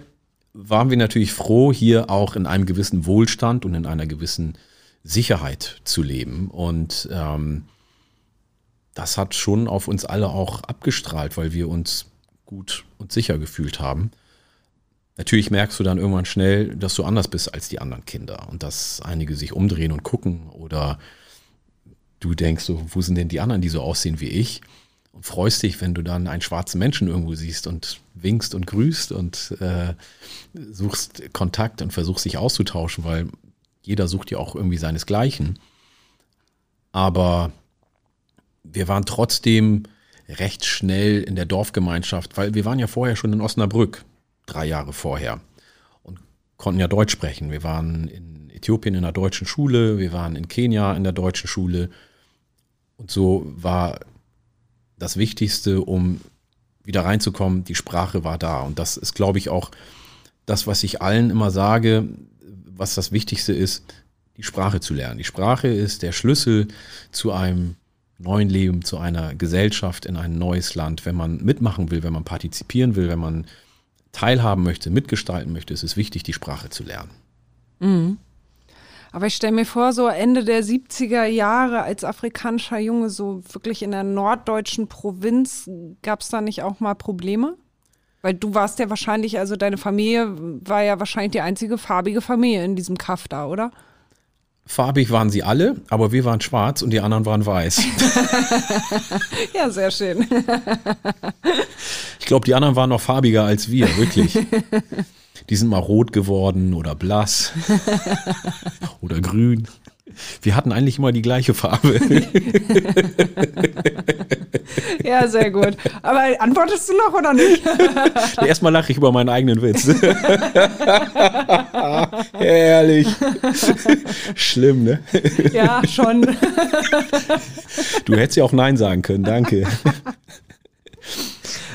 waren wir natürlich froh, hier auch in einem gewissen Wohlstand und in einer gewissen Sicherheit zu leben. Und ähm, das hat schon auf uns alle auch abgestrahlt, weil wir uns gut und sicher gefühlt haben. Natürlich merkst du dann irgendwann schnell, dass du anders bist als die anderen Kinder und dass einige sich umdrehen und gucken oder du denkst so, wo sind denn die anderen, die so aussehen wie ich? Und freust dich, wenn du dann einen schwarzen Menschen irgendwo siehst und winkst und grüßt und äh, suchst Kontakt und versuchst sich auszutauschen, weil jeder sucht ja auch irgendwie seinesgleichen. Aber wir waren trotzdem recht schnell in der Dorfgemeinschaft, weil wir waren ja vorher schon in Osnabrück, drei Jahre vorher, und konnten ja Deutsch sprechen. Wir waren in Äthiopien in der deutschen Schule, wir waren in Kenia in der deutschen Schule. Und so war das Wichtigste, um wieder reinzukommen, die Sprache war da. Und das ist, glaube ich, auch das, was ich allen immer sage, was das Wichtigste ist, die Sprache zu lernen. Die Sprache ist der Schlüssel zu einem neuen Leben, zu einer Gesellschaft in ein neues Land. Wenn man mitmachen will, wenn man partizipieren will, wenn man teilhaben möchte, mitgestalten möchte, ist es wichtig, die Sprache zu lernen. Mhm. Aber ich stelle mir vor, so Ende der 70er Jahre als afrikanischer Junge, so wirklich in der norddeutschen Provinz, gab es da nicht auch mal Probleme? Weil du warst ja wahrscheinlich, also deine Familie war ja wahrscheinlich die einzige farbige Familie in diesem Kaff da, oder? Farbig waren sie alle, aber wir waren schwarz und die anderen waren weiß. ja, sehr schön. ich glaube, die anderen waren noch farbiger als wir, wirklich. Die sind mal rot geworden oder blass oder grün. Wir hatten eigentlich immer die gleiche Farbe. ja, sehr gut. Aber antwortest du noch oder nicht? Erstmal lache ich über meinen eigenen Witz. Herrlich. Schlimm, ne? Ja, schon. Du hättest ja auch Nein sagen können, danke.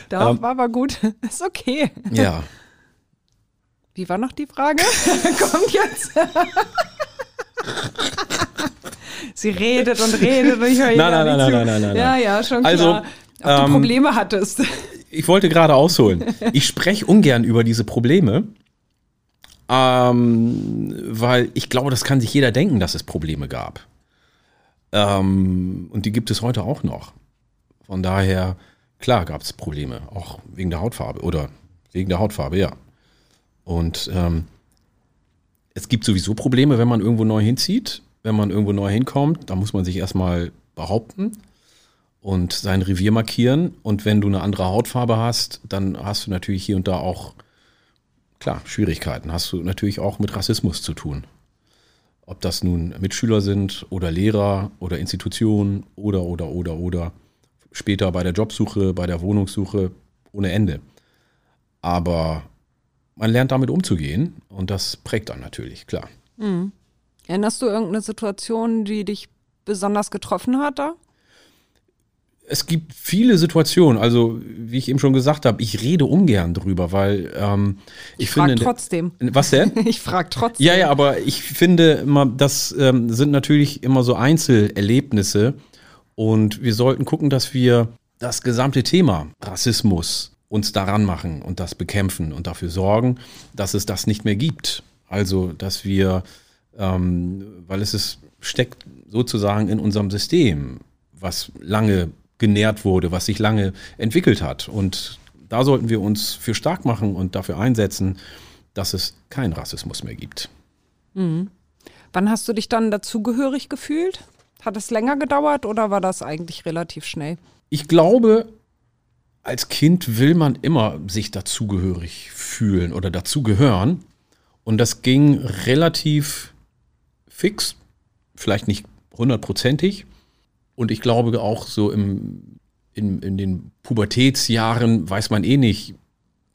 Doch, um, war aber gut. Ist okay. Ja. Wie war noch die Frage? Kommt jetzt. Sie redet und redet und ich höre nein, nein, nein, nein, nein, nein, nein. Ja, ja, schon also, klar. Ob ähm, du Probleme hattest. Ich wollte gerade ausholen. Ich spreche ungern über diese Probleme, ähm, weil ich glaube, das kann sich jeder denken, dass es Probleme gab. Ähm, und die gibt es heute auch noch. Von daher, klar gab es Probleme, auch wegen der Hautfarbe oder wegen der Hautfarbe, ja. Und ähm, es gibt sowieso Probleme, wenn man irgendwo neu hinzieht, wenn man irgendwo neu hinkommt. Da muss man sich erstmal behaupten und sein Revier markieren. Und wenn du eine andere Hautfarbe hast, dann hast du natürlich hier und da auch, klar, Schwierigkeiten. Hast du natürlich auch mit Rassismus zu tun. Ob das nun Mitschüler sind oder Lehrer oder Institutionen oder, oder, oder, oder. Später bei der Jobsuche, bei der Wohnungssuche ohne Ende. Aber man lernt damit umzugehen und das prägt dann natürlich, klar. Mhm. Erinnerst du irgendeine Situation, die dich besonders getroffen hat da? Es gibt viele Situationen, also wie ich eben schon gesagt habe, ich rede ungern drüber, weil ähm, ich, ich finde. trotzdem. Was denn? ich frage trotzdem. Ja, ja, aber ich finde immer, das ähm, sind natürlich immer so Einzelerlebnisse und wir sollten gucken, dass wir das gesamte Thema Rassismus uns daran machen und das bekämpfen und dafür sorgen, dass es das nicht mehr gibt. Also, dass wir, ähm, weil es ist, steckt sozusagen in unserem System, was lange genährt wurde, was sich lange entwickelt hat. Und da sollten wir uns für stark machen und dafür einsetzen, dass es keinen Rassismus mehr gibt. Mhm. Wann hast du dich dann dazugehörig gefühlt? Hat es länger gedauert oder war das eigentlich relativ schnell? Ich glaube, als Kind will man immer sich dazugehörig fühlen oder dazugehören. Und das ging relativ fix, vielleicht nicht hundertprozentig. Und ich glaube auch so im, in, in den Pubertätsjahren weiß man eh nicht,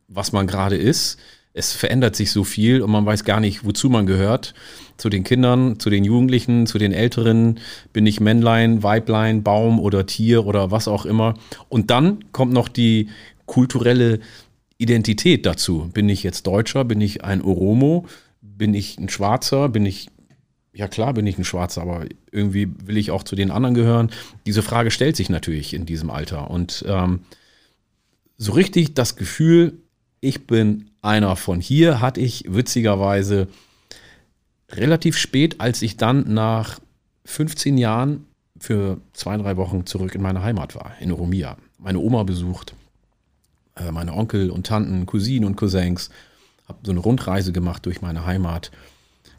was man gerade ist es verändert sich so viel und man weiß gar nicht, wozu man gehört. Zu den Kindern, zu den Jugendlichen, zu den Älteren, bin ich Männlein, Weiblein, Baum oder Tier oder was auch immer. Und dann kommt noch die kulturelle Identität dazu. Bin ich jetzt Deutscher? Bin ich ein Oromo? Bin ich ein Schwarzer? Bin ich, ja klar bin ich ein Schwarzer, aber irgendwie will ich auch zu den anderen gehören. Diese Frage stellt sich natürlich in diesem Alter. Und ähm, so richtig das Gefühl, ich bin einer von hier, hatte ich witzigerweise relativ spät, als ich dann nach 15 Jahren für zwei, drei Wochen zurück in meine Heimat war, in Oromia. Meine Oma besucht, äh, meine Onkel und Tanten, Cousinen und Cousins, habe so eine Rundreise gemacht durch meine Heimat.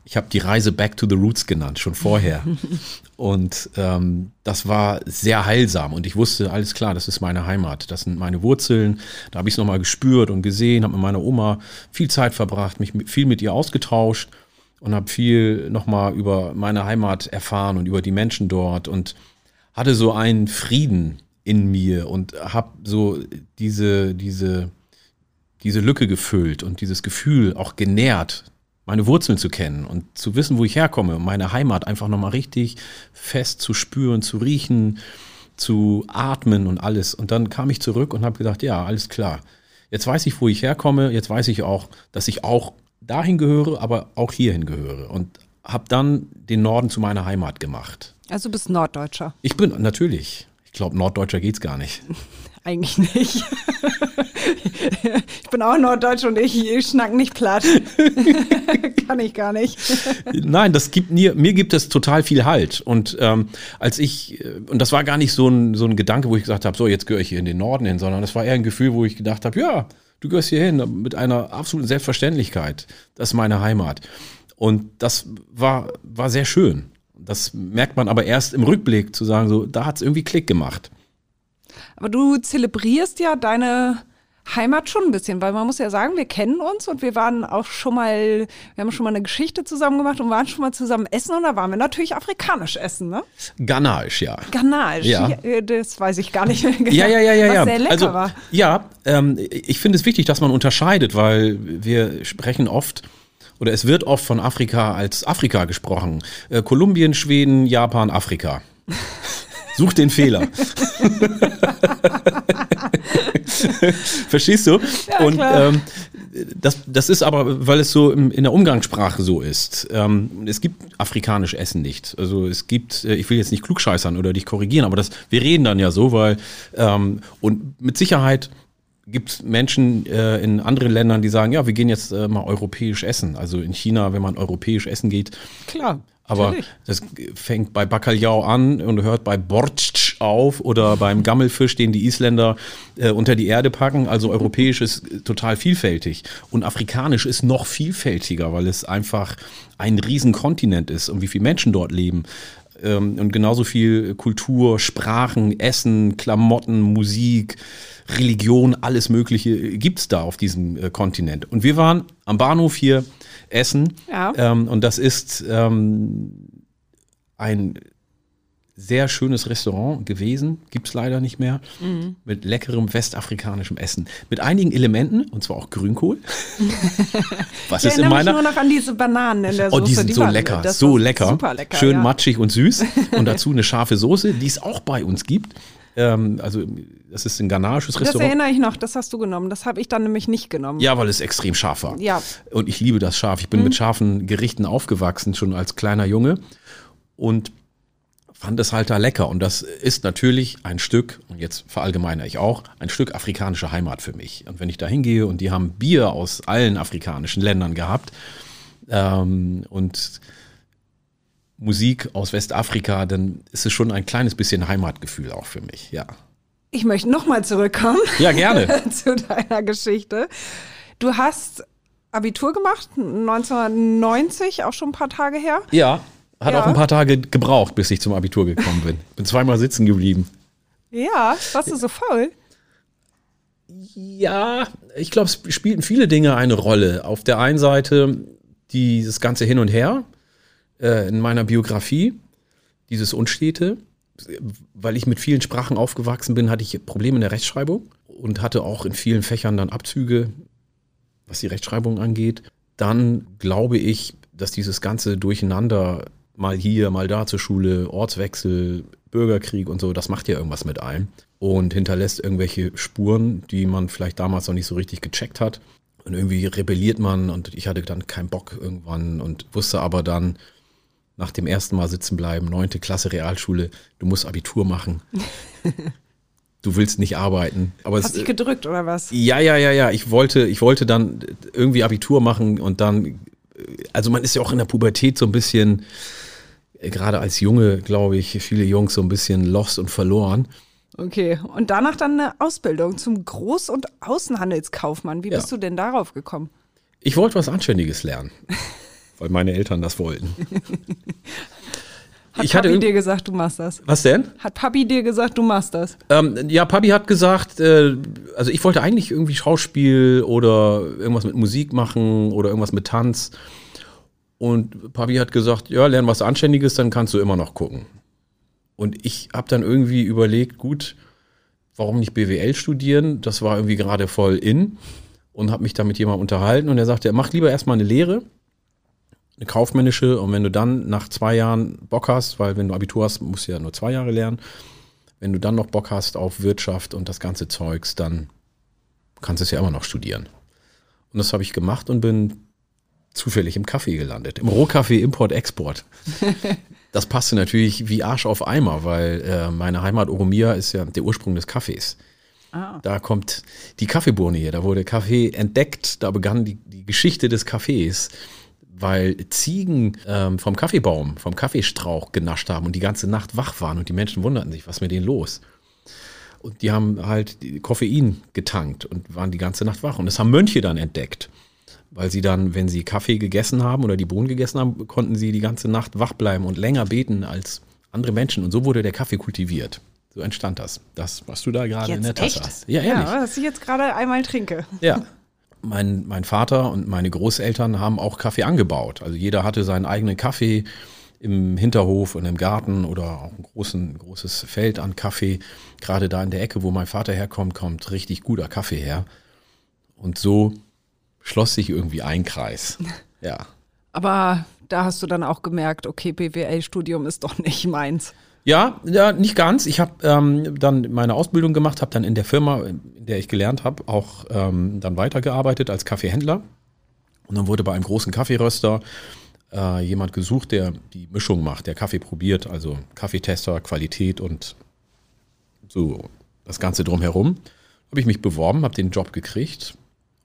Ich habe die Reise Back to the Roots genannt, schon vorher. und ähm, das war sehr heilsam. Und ich wusste, alles klar, das ist meine Heimat. Das sind meine Wurzeln. Da habe ich es nochmal gespürt und gesehen, habe mit meiner Oma viel Zeit verbracht, mich viel mit ihr ausgetauscht und habe viel nochmal über meine Heimat erfahren und über die Menschen dort und hatte so einen Frieden in mir und habe so diese, diese, diese Lücke gefüllt und dieses Gefühl auch genährt, meine Wurzeln zu kennen und zu wissen, wo ich herkomme, meine Heimat einfach nochmal richtig fest zu spüren, zu riechen, zu atmen und alles. Und dann kam ich zurück und habe gedacht, ja, alles klar. Jetzt weiß ich, wo ich herkomme. Jetzt weiß ich auch, dass ich auch dahin gehöre, aber auch hierhin gehöre. Und habe dann den Norden zu meiner Heimat gemacht. Also du bist Norddeutscher. Ich bin natürlich. Ich glaube, Norddeutscher geht's gar nicht. Eigentlich nicht. ich bin auch Norddeutsch und ich, ich schnack nicht platt. Kann ich gar nicht. Nein, das gibt mir, mir gibt es total viel Halt. Und ähm, als ich, äh, und das war gar nicht so ein, so ein Gedanke, wo ich gesagt habe, so, jetzt gehöre ich hier in den Norden hin, sondern das war eher ein Gefühl, wo ich gedacht habe, ja, du gehörst hier hin mit einer absoluten Selbstverständlichkeit. Das ist meine Heimat. Und das war, war sehr schön. Das merkt man aber erst im Rückblick, zu sagen, so, da hat es irgendwie Klick gemacht. Aber du zelebrierst ja deine Heimat schon ein bisschen, weil man muss ja sagen, wir kennen uns und wir waren auch schon mal, wir haben schon mal eine Geschichte zusammen gemacht und waren schon mal zusammen essen und da waren wir natürlich afrikanisch essen, ne? Ghanisch, ja. Ghanisch, Ja. ja. das weiß ich gar nicht mehr genau. Ja, ja, ja, ja, was ja. sehr lecker also, war. Ja, ähm, ich finde es wichtig, dass man unterscheidet, weil wir sprechen oft oder es wird oft von Afrika als Afrika gesprochen. Äh, Kolumbien, Schweden, Japan, Afrika. Such den Fehler. Verstehst du? Ja, Und ähm, das, das ist aber, weil es so im, in der Umgangssprache so ist. Ähm, es gibt afrikanisch Essen nicht. Also es gibt, äh, ich will jetzt nicht klugscheißern oder dich korrigieren, aber das, wir reden dann ja so, weil ähm, und mit Sicherheit gibt es Menschen äh, in anderen Ländern, die sagen, ja, wir gehen jetzt äh, mal europäisch essen. Also in China, wenn man europäisch essen geht, Klar. Aber natürlich. das fängt bei Bacalhau an und hört bei Bortsch auf oder beim Gammelfisch, den die Isländer äh, unter die Erde packen. Also europäisch ist total vielfältig. Und afrikanisch ist noch vielfältiger, weil es einfach ein Riesenkontinent ist und wie viele Menschen dort leben. Ähm, und genauso viel Kultur, Sprachen, Essen, Klamotten, Musik, Religion, alles Mögliche gibt's da auf diesem äh, Kontinent. Und wir waren am Bahnhof hier essen. Ja. Ähm, und das ist ähm, ein sehr schönes Restaurant gewesen, gibt's leider nicht mehr, Mhm. mit leckerem westafrikanischem Essen. Mit einigen Elementen, und zwar auch Grünkohl. Was Ich ist in erinnere mich meiner. nur noch an diese Bananen in der Oh, Soße. die sind so waren- lecker, das so lecker. Super lecker. Schön ja. matschig und süß. Und dazu eine scharfe Soße, die es auch bei uns gibt. Ähm, also, das ist ein ghanaisches Das Restaurant. erinnere ich noch, das hast du genommen. Das habe ich dann nämlich nicht genommen. Ja, weil es extrem scharf war. Ja. Und ich liebe das scharf. Ich bin mit scharfen Gerichten aufgewachsen, schon als kleiner Junge. Und fand es halt da lecker. Und das ist natürlich ein Stück, und jetzt verallgemeine ich auch, ein Stück afrikanische Heimat für mich. Und wenn ich da hingehe und die haben Bier aus allen afrikanischen Ländern gehabt ähm, und Musik aus Westafrika, dann ist es schon ein kleines bisschen Heimatgefühl auch für mich, ja. Ich möchte nochmal zurückkommen Ja, gerne. zu deiner Geschichte. Du hast Abitur gemacht, 1990, auch schon ein paar Tage her. Ja, hat Ja. auch ein paar Tage gebraucht, bis ich zum Abitur gekommen bin. Bin zweimal sitzen geblieben. Ja, warst du so faul? Ja, ich glaube, es spielten viele Dinge eine Rolle. Auf der einen Seite dieses ganze Hin und Her äh, in meiner Biografie, dieses Unstete. Weil ich mit vielen Sprachen aufgewachsen bin, hatte ich Probleme in der Rechtschreibung und hatte auch in vielen Fächern dann Abzüge, was die Rechtschreibung angeht. Dann glaube ich, dass dieses ganze Durcheinander mal hier, mal da zur Schule, Ortswechsel, Bürgerkrieg und so, das macht ja irgendwas mit einem und hinterlässt irgendwelche Spuren, die man vielleicht damals noch nicht so richtig gecheckt hat. Und irgendwie rebelliert man und ich hatte dann keinen Bock irgendwann und wusste aber dann nach dem ersten Mal sitzen bleiben, neunte Klasse Realschule, du musst Abitur machen. du willst nicht arbeiten. Aber Hast es, dich gedrückt oder was? ja, ja, ja, ja. Ich wollte, ich wollte dann irgendwie Abitur machen und dann, also man ist ja auch in der Pubertät so ein bisschen, gerade als Junge, glaube ich, viele Jungs so ein bisschen lost und verloren. Okay, und danach dann eine Ausbildung zum Groß- und Außenhandelskaufmann. Wie Ja. bist du denn darauf gekommen? Ich wollte was Anständiges lernen. weil meine Eltern das wollten. Hat Ich hatte Papi irg- dir gesagt, du machst das? Was denn? Hat Papi dir gesagt, du machst das? Ähm, ja, Papi hat gesagt, äh, also ich wollte eigentlich irgendwie Schauspiel oder irgendwas mit Musik machen oder irgendwas mit Tanz. Und Papi hat gesagt, ja, lern was Anständiges, dann kannst du immer noch gucken. Und ich habe dann irgendwie überlegt, gut, warum nicht BWL studieren? Das war irgendwie gerade voll in und habe mich da mit jemandem unterhalten und er sagte, mach lieber erstmal eine Lehre, eine kaufmännische und wenn du dann nach zwei Jahren Bock hast, weil wenn du Abitur hast, musst du ja nur zwei Jahre lernen, wenn du dann noch Bock hast auf Wirtschaft und das ganze Zeugs, dann kannst du es ja immer noch studieren. Und das habe ich gemacht und bin zufällig im Kaffee gelandet, im Rohkaffee Import-Export. Das passte natürlich wie Arsch auf Eimer, weil äh, meine Heimat Oromia ist ja der Ursprung des Kaffees. Ah. Da kommt die Kaffeebohne hier, da wurde Kaffee entdeckt, da begann die, die Geschichte des Kaffees, weil Ziegen ähm, vom Kaffeebaum, vom Kaffeestrauch genascht haben und die ganze Nacht wach waren und die Menschen wunderten sich, was ist mit denen los? Und die haben halt Koffein getankt und waren die ganze Nacht wach. Und das haben Mönche dann entdeckt. Weil sie dann, wenn sie Kaffee gegessen haben oder die Bohnen gegessen haben, konnten sie die ganze Nacht wach bleiben und länger beten als andere Menschen. Und so wurde der Kaffee kultiviert. So entstand das. Das, was du da gerade in der Tasse hast. Ja, ehrlich. Ja, was ich jetzt gerade einmal trinke. Ja. Mein, mein Vater und meine Großeltern haben auch Kaffee angebaut. Also jeder hatte seinen eigenen Kaffee im Hinterhof und im Garten oder auch ein großen, großes Feld an Kaffee. Gerade da in der Ecke, wo mein Vater herkommt, kommt richtig guter Kaffee her. Und so schloss sich irgendwie ein Kreis. Ja. Aber da hast du dann auch gemerkt, okay, BWL-Studium ist doch nicht meins. Ja, ja, nicht ganz. Ich habe ähm, dann meine Ausbildung gemacht, habe dann in der Firma, in der ich gelernt habe, auch ähm, dann weitergearbeitet als Kaffeehändler. Und dann wurde bei einem großen Kaffeeröster äh, jemand gesucht, der die Mischung macht, der Kaffee probiert, also Kaffeetester, Qualität und so das Ganze drumherum. Habe ich mich beworben, habe den Job gekriegt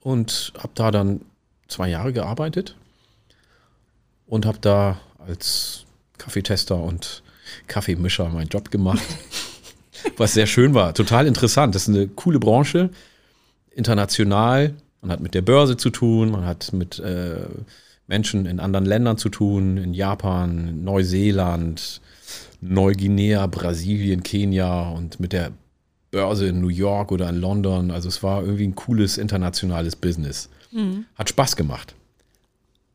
und habe da dann zwei Jahre gearbeitet und habe da als Kaffeetester und Kaffeemischer meinen Job gemacht, was sehr schön war, total interessant. Das ist eine coole Branche, international. Man hat mit der Börse zu tun, man hat mit äh, Menschen in anderen Ländern zu tun, in Japan, Neuseeland, Neuguinea, Brasilien, Kenia und mit der Börse in New York oder in London. Also es war irgendwie ein cooles internationales Business. Hat Spaß gemacht.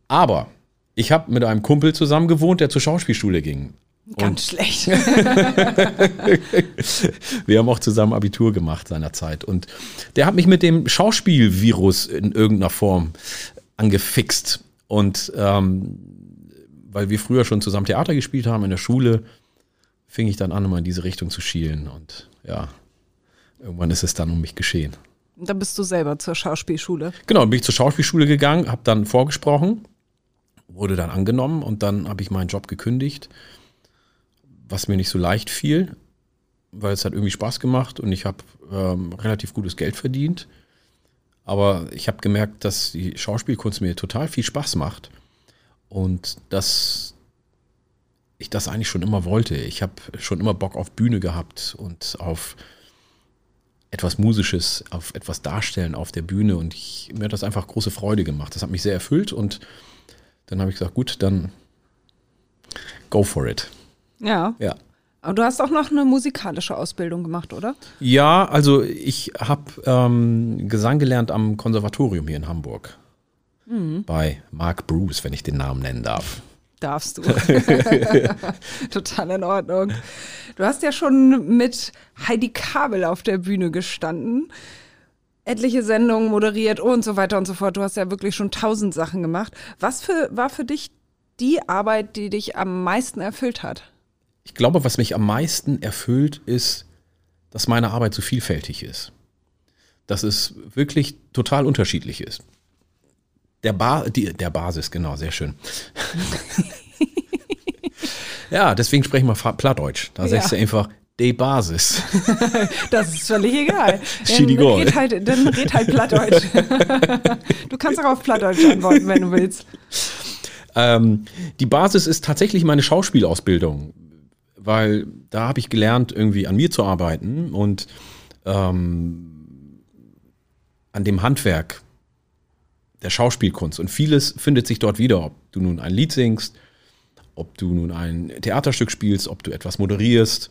Aber ich habe mit einem Kumpel zusammen gewohnt, der zur Schauspielschule ging. Ganz schlecht. Wir haben auch zusammen Abitur gemacht seinerzeit. Und der hat mich mit dem Schauspielvirus in irgendeiner Form angefixt. Und ähm, weil wir früher schon zusammen Theater gespielt haben in der Schule, fing ich dann an, immer in diese Richtung zu schielen. Und ja, irgendwann ist es dann um mich geschehen. Und dann bist du selber zur Schauspielschule. Genau, bin ich zur Schauspielschule gegangen, habe dann vorgesprochen, wurde dann angenommen und dann habe ich meinen Job gekündigt, was mir nicht so leicht fiel, weil es hat irgendwie Spaß gemacht und ich habe ähm, relativ gutes Geld verdient. Aber ich habe gemerkt, dass die Schauspielkunst mir total viel Spaß macht und dass ich das eigentlich schon immer wollte. Ich habe schon immer Bock auf Bühne gehabt und auf etwas Musisches, auf etwas Darstellen auf der Bühne und ich, mir hat das einfach große Freude gemacht. Das hat mich sehr erfüllt und dann habe ich gesagt, gut, dann go for it. Ja. Ja. Aber du hast auch noch eine musikalische Ausbildung gemacht, oder? Ja, also ich habe ähm, Gesang gelernt am Konservatorium hier in Hamburg. Bei Mark Bruce, wenn ich den Namen nennen darf. Darfst du. Total in Ordnung. Du hast ja schon mit Heidi Kabel auf der Bühne gestanden, etliche Sendungen moderiert und so weiter und so fort. Du hast ja wirklich schon tausend Sachen gemacht. Was für, war für dich die Arbeit, die dich am meisten erfüllt hat? Ich glaube, was mich am meisten erfüllt, ist, dass meine Arbeit so vielfältig ist. Dass es wirklich total unterschiedlich ist. Der, ba die, der Basis, genau, sehr schön. ja, deswegen sprechen wir Plattdeutsch. Da sagst du Ja. einfach, die Basis. Das ist völlig egal. Dann red halt, dann red halt Plattdeutsch. Du kannst auch auf Plattdeutsch antworten, wenn du willst. Ähm, die Basis ist tatsächlich meine Schauspielausbildung, weil da habe ich gelernt, irgendwie an mir zu arbeiten und ähm, an dem Handwerk der Schauspielkunst. Und vieles findet sich dort wieder, ob du nun ein Lied singst, ob du nun ein Theaterstück spielst, ob du etwas moderierst,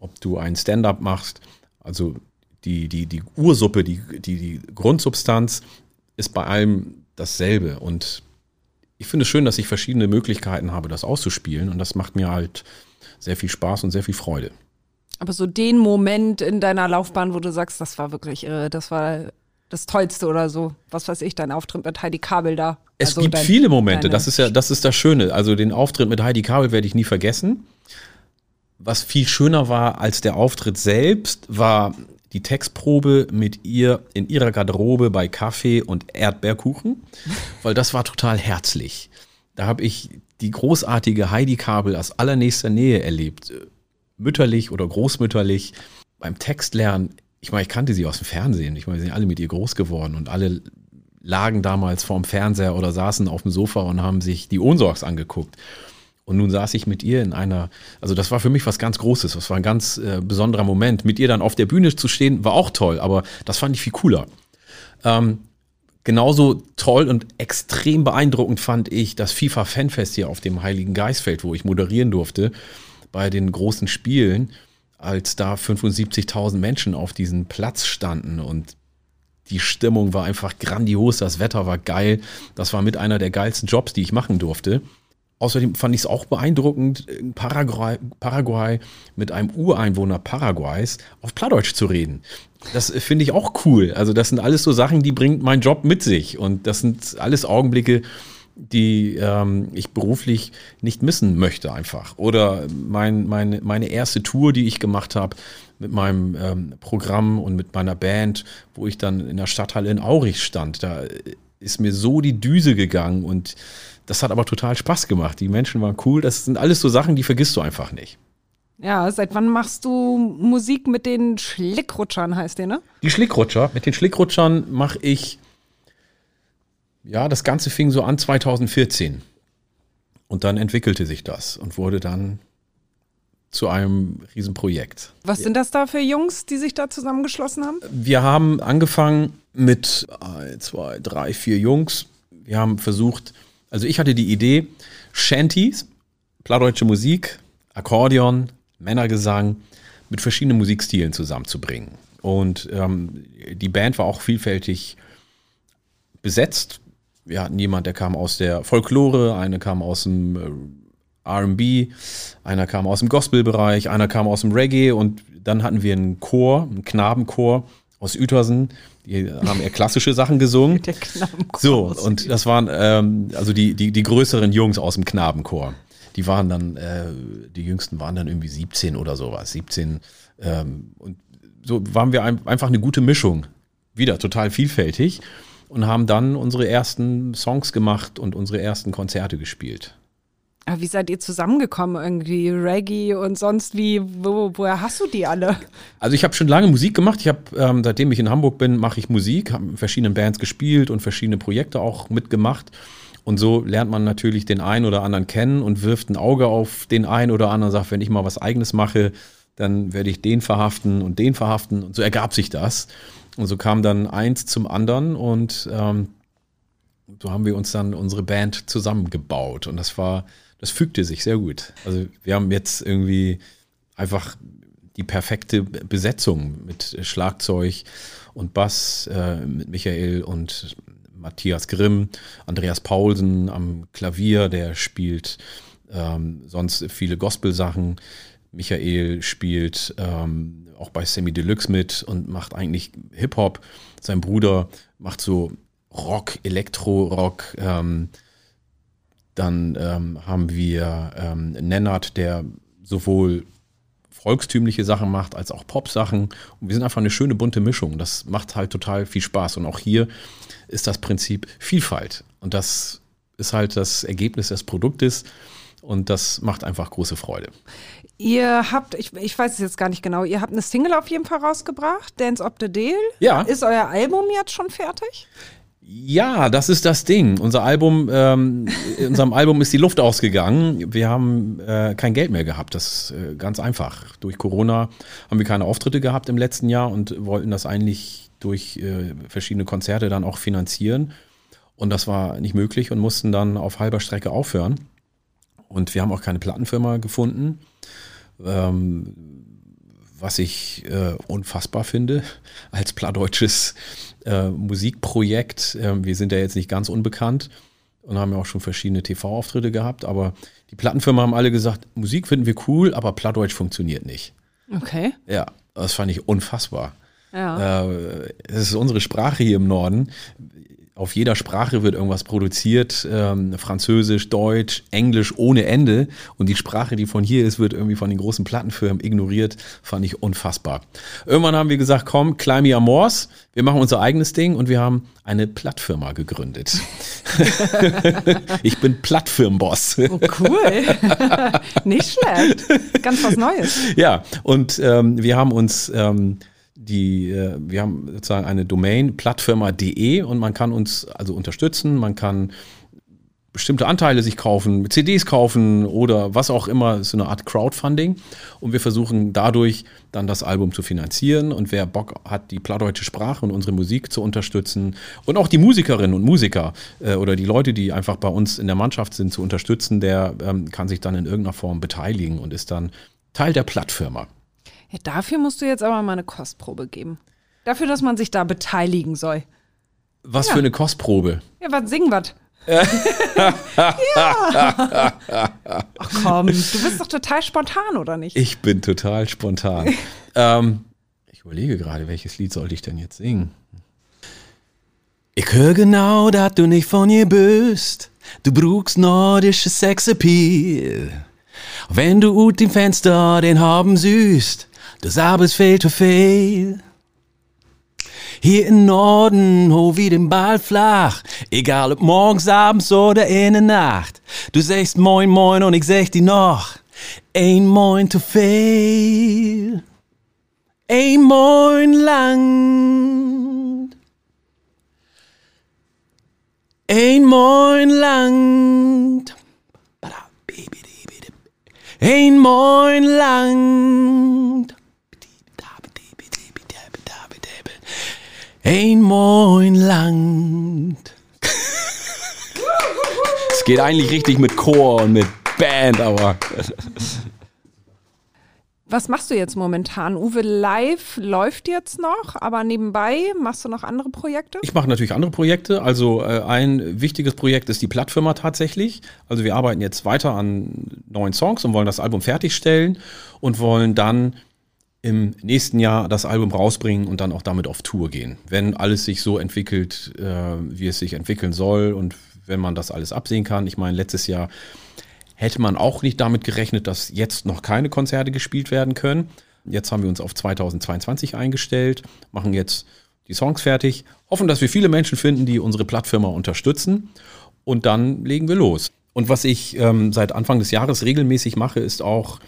ob du ein Stand-up machst. Also die, die, die Ursuppe, die, die, die Grundsubstanz ist bei allem dasselbe. Und ich finde es schön, dass ich verschiedene Möglichkeiten habe, das auszuspielen. Und das macht mir halt sehr viel Spaß und sehr viel Freude. Aber so den Moment in deiner Laufbahn, wo du sagst, das war wirklich irre, das war das Tollste oder so. Was weiß ich, dein Auftritt mit Heidi Kabel da. Es also gibt dein, viele Momente, das ist ja, das ist das Schöne. Also den Auftritt mit Heidi Kabel werde ich nie vergessen. Was viel schöner war als der Auftritt selbst, war die Textprobe mit ihr in ihrer Garderobe bei Kaffee und Erdbeerkuchen, weil das war total herzlich. Da habe ich die großartige Heidi Kabel aus allernächster Nähe erlebt. Mütterlich oder großmütterlich. Beim Textlernen, ich meine, ich kannte sie aus dem Fernsehen. Ich meine, sie sind alle mit ihr groß geworden und alle lagen damals vorm Fernseher oder saßen auf dem Sofa und haben sich die Ohnsorgs angeguckt. Und nun saß ich mit ihr in einer, also das war für mich was ganz Großes, das war ein ganz äh, besonderer Moment. Mit ihr dann auf der Bühne zu stehen, war auch toll, aber das fand ich viel cooler. Ähm, genauso toll und extrem beeindruckend fand ich das FIFA Fanfest hier auf dem Heiligen Geistfeld, wo ich moderieren durfte bei den großen Spielen, als da 75.000 Menschen auf diesem Platz standen und die Stimmung war einfach grandios, das Wetter war geil. Das war mit einer der geilsten Jobs, die ich machen durfte. Außerdem fand ich es auch beeindruckend, in Paraguay, Paraguay mit einem Ureinwohner Paraguays auf Plattdeutsch zu reden. Das finde ich auch cool. Also das sind alles so Sachen, die bringt mein Job mit sich. Und das sind alles Augenblicke, die ähm, ich beruflich nicht missen möchte einfach. Oder mein, meine, meine erste Tour, die ich gemacht habe mit meinem ähm, Programm und mit meiner Band, wo ich dann in der Stadthalle in Aurich stand. Da ist mir so die Düse gegangen und das hat aber total Spaß gemacht. Die Menschen waren cool. Das sind alles so Sachen, die vergisst du einfach nicht. Ja, seit wann machst du Musik mit den Schlickrutschern, heißt der, ne? Die Schlickrutscher. Mit den Schlickrutschern mache ich, ja, das Ganze fing so an 2014. Und dann entwickelte sich das und wurde dann zu einem Riesenprojekt. Was sind das da für Jungs, die sich da zusammengeschlossen haben? Wir haben angefangen mit ein, zwei, drei, vier Jungs. Wir haben versucht, also ich hatte die Idee, Shanties, plattdeutsche Musik, Akkordeon, Männergesang mit verschiedenen Musikstilen zusammenzubringen. Und ähm, die Band war auch vielfältig besetzt. Wir hatten jemand, der kam aus der Folklore, eine kam aus dem äh, RB, einer kam aus dem Gospelbereich, einer kam aus dem Reggae und dann hatten wir einen Chor, einen Knabenchor aus Uetersen, die haben eher klassische Sachen gesungen. Der Knabenchor. So, und das waren ähm, also die, die, die größeren Jungs aus dem Knabenchor. Die waren dann, äh, die jüngsten waren dann irgendwie 17 oder sowas, 17. Ähm, und so waren wir ein, einfach eine gute Mischung. Wieder total vielfältig und haben dann unsere ersten Songs gemacht und unsere ersten Konzerte gespielt. Aber wie seid ihr zusammengekommen irgendwie? Reggae und sonst wie? Wo, woher hast du die alle? Also ich habe schon lange Musik gemacht. Ich habe, ähm, seitdem ich in Hamburg bin, mache ich Musik, habe in verschiedenen Bands gespielt und verschiedene Projekte auch mitgemacht. Und so lernt man natürlich den einen oder anderen kennen und wirft ein Auge auf den einen oder anderen, sagt, wenn ich mal was eigenes mache, dann werde ich den verhaften und den verhaften. Und so ergab sich das. Und so kam dann eins zum anderen und ähm, so haben wir uns dann unsere Band zusammengebaut. Und das war das fügte sich sehr gut. Also wir haben jetzt irgendwie einfach die perfekte Besetzung mit Schlagzeug und Bass, äh, mit Michael und Matthias Grimm, Andreas Paulsen am Klavier, der spielt ähm, sonst viele Gospel-Sachen. Michael spielt ähm, auch bei Semi Deluxe mit und macht eigentlich Hip-Hop. Sein Bruder macht so Rock, Elektro-Rock. Ähm, dann ähm, haben wir ähm, Nennert, der sowohl volkstümliche Sachen macht, als auch Pop-Sachen. Und wir sind einfach eine schöne bunte Mischung. Das macht halt total viel Spaß. Und auch hier ist das Prinzip Vielfalt. Und das ist halt das Ergebnis des Produktes. Und das macht einfach große Freude. Ihr habt, ich, ich weiß es jetzt gar nicht genau, ihr habt eine Single auf jeden Fall rausgebracht, Dance of the Deal. Ja. Ist euer Album jetzt schon fertig? Ja, das ist das Ding. Unser Album, ähm, in unserem Album ist die Luft ausgegangen. Wir haben äh, kein Geld mehr gehabt. Das ist äh, ganz einfach. Durch Corona haben wir keine Auftritte gehabt im letzten Jahr und wollten das eigentlich durch äh, verschiedene Konzerte dann auch finanzieren. Und das war nicht möglich und mussten dann auf halber Strecke aufhören. Und wir haben auch keine Plattenfirma gefunden, ähm, was ich äh, unfassbar finde als plattdeutsches äh, Musikprojekt. Äh, wir sind ja jetzt nicht ganz unbekannt und haben ja auch schon verschiedene TV-Auftritte gehabt, aber die Plattenfirmen haben alle gesagt, Musik finden wir cool, aber Plattdeutsch funktioniert nicht. Okay. Ja, das fand ich unfassbar. Ja. Äh, Es ist unsere Sprache hier im Norden. Auf jeder Sprache wird irgendwas produziert, ähm, Französisch, Deutsch, Englisch ohne Ende. Und die Sprache, die von hier ist, wird irgendwie von den großen Plattenfirmen ignoriert. Fand ich unfassbar. Irgendwann haben wir gesagt, komm, Climb Your Morse, wir machen unser eigenes Ding und wir haben eine Plattfirma gegründet. ich bin Plattfirmenboss. Oh, cool. Nicht schlecht. Ganz was Neues. Ja, und ähm, wir haben uns ähm, die, äh, wir haben sozusagen eine Domain plattfirma.de und man kann uns also unterstützen, man kann bestimmte Anteile sich kaufen, CDs kaufen oder was auch immer, so eine Art Crowdfunding. Und wir versuchen dadurch dann das Album zu finanzieren. Und wer Bock hat, die plattdeutsche Sprache und unsere Musik zu unterstützen und auch die Musikerinnen und Musiker äh, oder die Leute, die einfach bei uns in der Mannschaft sind, zu unterstützen, der ähm, kann sich dann in irgendeiner Form beteiligen und ist dann Teil der Plattfirma. Ja, dafür musst du jetzt aber mal eine Kostprobe geben. Dafür, dass man sich da beteiligen soll. Was Ja. für eine Kostprobe. Ja, was singen was? ja. Ach komm, du bist doch total spontan, oder nicht? Ich bin total spontan. ähm, ich überlege gerade, welches Lied sollte ich denn jetzt singen? Ich höre genau, dass du nicht von ihr bist. Du brauchst nordische Sexappeal. Wenn du ut im Fenster den haben süßt, das Abends fehlt zu viel. Hier im Norden ho wie den Ball flach, egal ob morgens, abends oder in der Nacht. Du sagst moin moin und ich sag dir noch, ein moin zu viel. Ein moin lang. Ein moin lang. Ein moin lang. Ein moin lang. es geht eigentlich richtig mit Chor und mit Band, aber Was machst du jetzt momentan? Uwe Live läuft jetzt noch, aber nebenbei machst du noch andere Projekte? Ich mache natürlich andere Projekte. Also äh, ein wichtiges Projekt ist die Plattfirma tatsächlich. Also wir arbeiten jetzt weiter an neuen Songs und wollen das Album fertigstellen und wollen dann im nächsten Jahr das Album rausbringen und dann auch damit auf Tour gehen. Wenn alles sich so entwickelt, äh, wie es sich entwickeln soll und wenn man das alles absehen kann. Ich meine, letztes Jahr hätte man auch nicht damit gerechnet, dass jetzt noch keine Konzerte gespielt werden können. Jetzt haben wir uns auf 2022 eingestellt, machen jetzt die Songs fertig, hoffen, dass wir viele Menschen finden, die unsere Plattfirma unterstützen und dann legen wir los. Und was ich ähm, seit Anfang des Jahres regelmäßig mache, ist auch,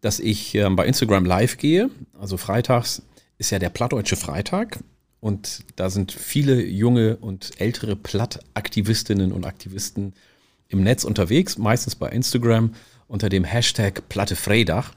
dass ich ähm, bei Instagram live gehe. Also freitags ist ja der Plattdeutsche Freitag und da sind viele junge und ältere Plattaktivistinnen und Aktivisten im Netz unterwegs, meistens bei Instagram unter dem Hashtag Platte Freitag.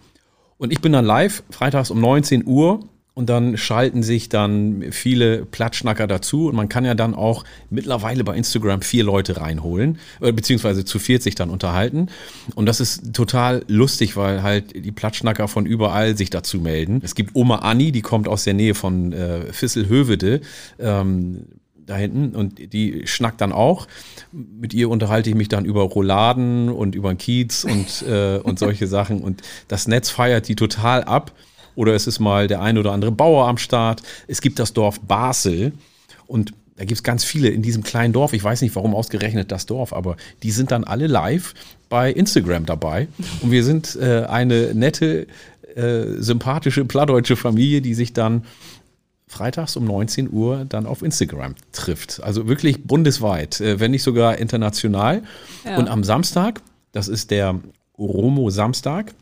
Und ich bin dann live, freitags um 19 Uhr und dann schalten sich dann viele Plattschnacker dazu und man kann ja dann auch mittlerweile bei Instagram vier Leute reinholen, äh, beziehungsweise zu 40 dann unterhalten. Und das ist total lustig, weil halt die Plattschnacker von überall sich dazu melden. Es gibt Oma Anni, die kommt aus der Nähe von äh, Visselhövede. Ähm, da hinten und die schnackt dann auch. Mit ihr unterhalte ich mich dann über Rouladen und über den Kiez und, äh, und solche Sachen. Und das Netz feiert die total ab. Oder es ist mal der ein oder andere Bauer am Start. Es gibt das Dorf Basel und da gibt es ganz viele in diesem kleinen Dorf. Ich weiß nicht, warum ausgerechnet das Dorf, aber die sind dann alle live bei Instagram dabei. Und wir sind äh, eine nette, äh, sympathische plattdeutsche Familie, die sich dann freitags um 19 Uhr dann auf Instagram trifft. Also wirklich bundesweit, äh, wenn nicht sogar international. Ja. Und am Samstag, das ist der Oromo Samstag,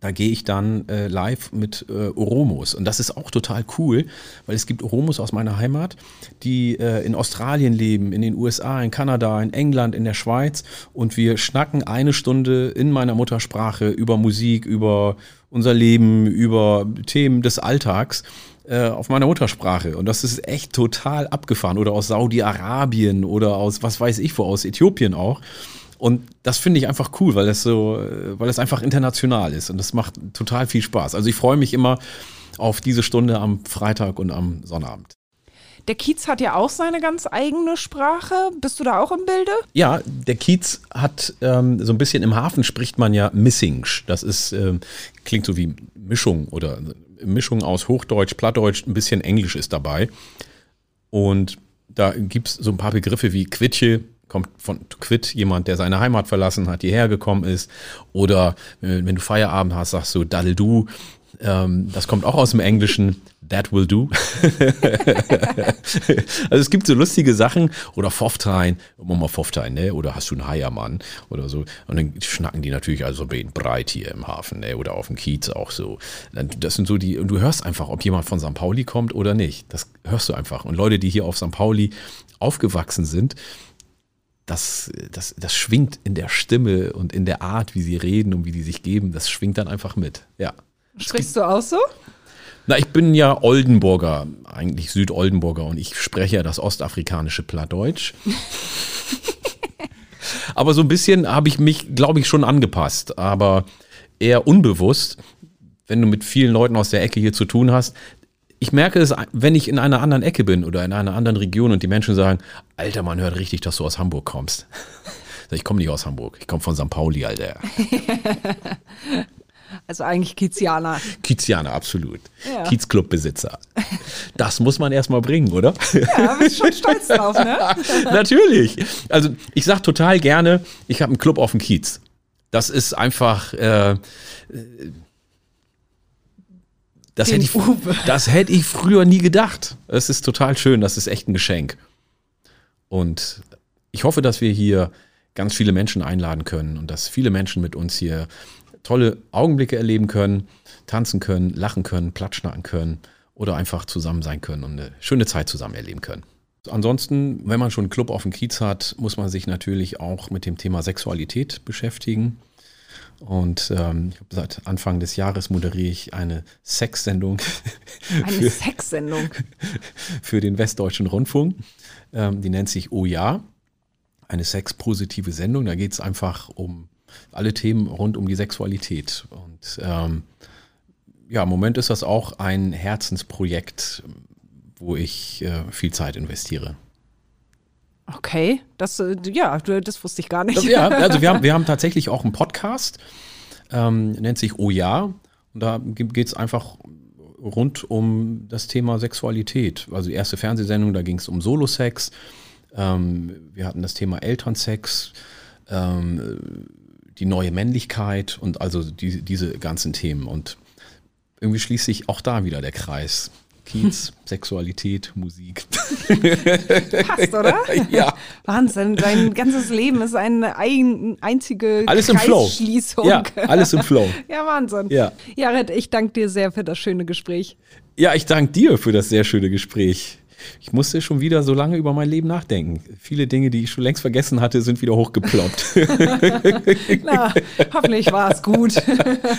da gehe ich dann äh, live mit äh, Oromos. Und das ist auch total cool, weil es gibt Oromos aus meiner Heimat, die äh, in Australien leben, in den USA, in Kanada, in England, in der Schweiz. Und wir schnacken eine Stunde in meiner Muttersprache über Musik, über unser Leben, über Themen des Alltags. äh, auf meiner Muttersprache. Und das ist echt total abgefahren. Oder aus Saudi-Arabien oder aus, was weiß ich wo, aus Äthiopien auch. Und das finde ich einfach cool, weil das so, äh, weil das einfach international ist und das macht total viel Spaß. Also ich freue mich immer auf diese Stunde am Freitag und am Sonnabend. Der Kiez hat ja auch seine ganz eigene Sprache. Bist du da auch im Bilde? Ja, der Kiez hat ähm, so ein bisschen im Hafen spricht man ja Missingsch. Das ist, ähm, klingt so wie Mischung oder Mischung aus Hochdeutsch, Plattdeutsch, ein bisschen Englisch ist dabei. Und da gibt es so ein paar Begriffe wie Quitsche, kommt von Quit, jemand, der seine Heimat verlassen hat, hierher gekommen ist. Oder äh, wenn du Feierabend hast, sagst du Daddle du. Ähm, das kommt auch aus dem Englischen. That will do. also es gibt so lustige Sachen oder Foftein, mal Foftein, ne? Oder hast du einen Heiermann oder so. Und dann schnacken die natürlich also breit hier im Hafen, ne? Oder auf dem Kiez auch so. Das sind so die, und du hörst einfach, ob jemand von St. Pauli kommt oder nicht. Das hörst du einfach. Und Leute, die hier auf St. Pauli aufgewachsen sind, das, das, das schwingt in der Stimme und in der Art, wie sie reden und wie die sich geben, das schwingt dann einfach mit. Ja. Sprichst du auch so? Na, ich bin ja Oldenburger, eigentlich Südoldenburger und ich spreche ja das ostafrikanische Plattdeutsch. aber so ein bisschen habe ich mich, glaube ich, schon angepasst, aber eher unbewusst. Wenn du mit vielen Leuten aus der Ecke hier zu tun hast, ich merke es, wenn ich in einer anderen Ecke bin oder in einer anderen Region und die Menschen sagen, Alter, man hört richtig, dass du aus Hamburg kommst. Ich komme nicht aus Hamburg, ich komme von St. Pauli, Alter. Also eigentlich Kizianer. Kizianer, absolut. Ja. Kiezclubbesitzer. Das muss man erstmal bringen, oder? Ja, bist schon stolz drauf, ne? Natürlich. Also ich sage total gerne, ich habe einen Club auf dem Kiez. Das ist einfach, äh, das hätte, ich, das hätte ich früher nie gedacht. Es ist total schön, das ist echt ein Geschenk. Und ich hoffe, dass wir hier ganz viele Menschen einladen können und dass viele Menschen mit uns hier tolle Augenblicke erleben können, tanzen können, lachen können, platschnacken können oder einfach zusammen sein können und eine schöne Zeit zusammen erleben können. Ansonsten, wenn man schon einen Club auf dem Kiez hat, muss man sich natürlich auch mit dem Thema Sexualität beschäftigen. Und ähm, seit Anfang des Jahres moderiere ich eine Sexsendung. Eine Sexsendung. Für den Westdeutschen Rundfunk. Ähm, die nennt sich Oh ja. Eine sexpositive Sendung. Da geht es einfach um alle Themen rund um die Sexualität. Und ähm, ja, im Moment ist das auch ein Herzensprojekt, wo ich äh, viel Zeit investiere. Okay, das, äh, ja, das wusste ich gar nicht. Ja, also wir haben, wir haben tatsächlich auch einen Podcast, ähm, nennt sich Oh Ja. Und da geht es einfach rund um das Thema Sexualität. Also die erste Fernsehsendung, da ging es um Solo-Sex. Ähm, wir hatten das Thema Elternsex, ähm, die neue Männlichkeit und also die, diese ganzen Themen. Und irgendwie schließt sich auch da wieder der Kreis. Kiez, Sexualität, Musik. Passt, oder? Ja. Wahnsinn, dein ganzes Leben ist eine ein, einzige alles im Flow. Ja, alles im Flow. Ja, Wahnsinn. Ja. Jared, ich danke dir sehr für das schöne Gespräch. Ja, ich danke dir für das sehr schöne Gespräch. Ich musste schon wieder so lange über mein Leben nachdenken. Viele Dinge, die ich schon längst vergessen hatte, sind wieder hochgeploppt. Na, hoffentlich war es gut.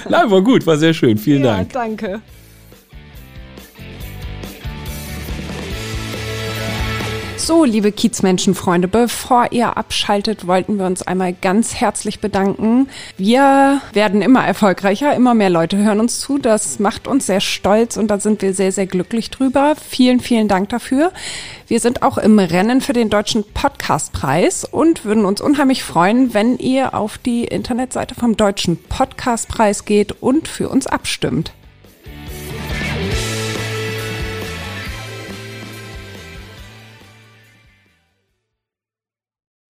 Nein, war gut, war sehr schön. Vielen ja, Dank. Danke. So, liebe Kiezmenschenfreunde, bevor ihr abschaltet, wollten wir uns einmal ganz herzlich bedanken. Wir werden immer erfolgreicher, immer mehr Leute hören uns zu. Das macht uns sehr stolz und da sind wir sehr, sehr glücklich drüber. Vielen, vielen Dank dafür. Wir sind auch im Rennen für den Deutschen Podcastpreis und würden uns unheimlich freuen, wenn ihr auf die Internetseite vom Deutschen Podcastpreis geht und für uns abstimmt.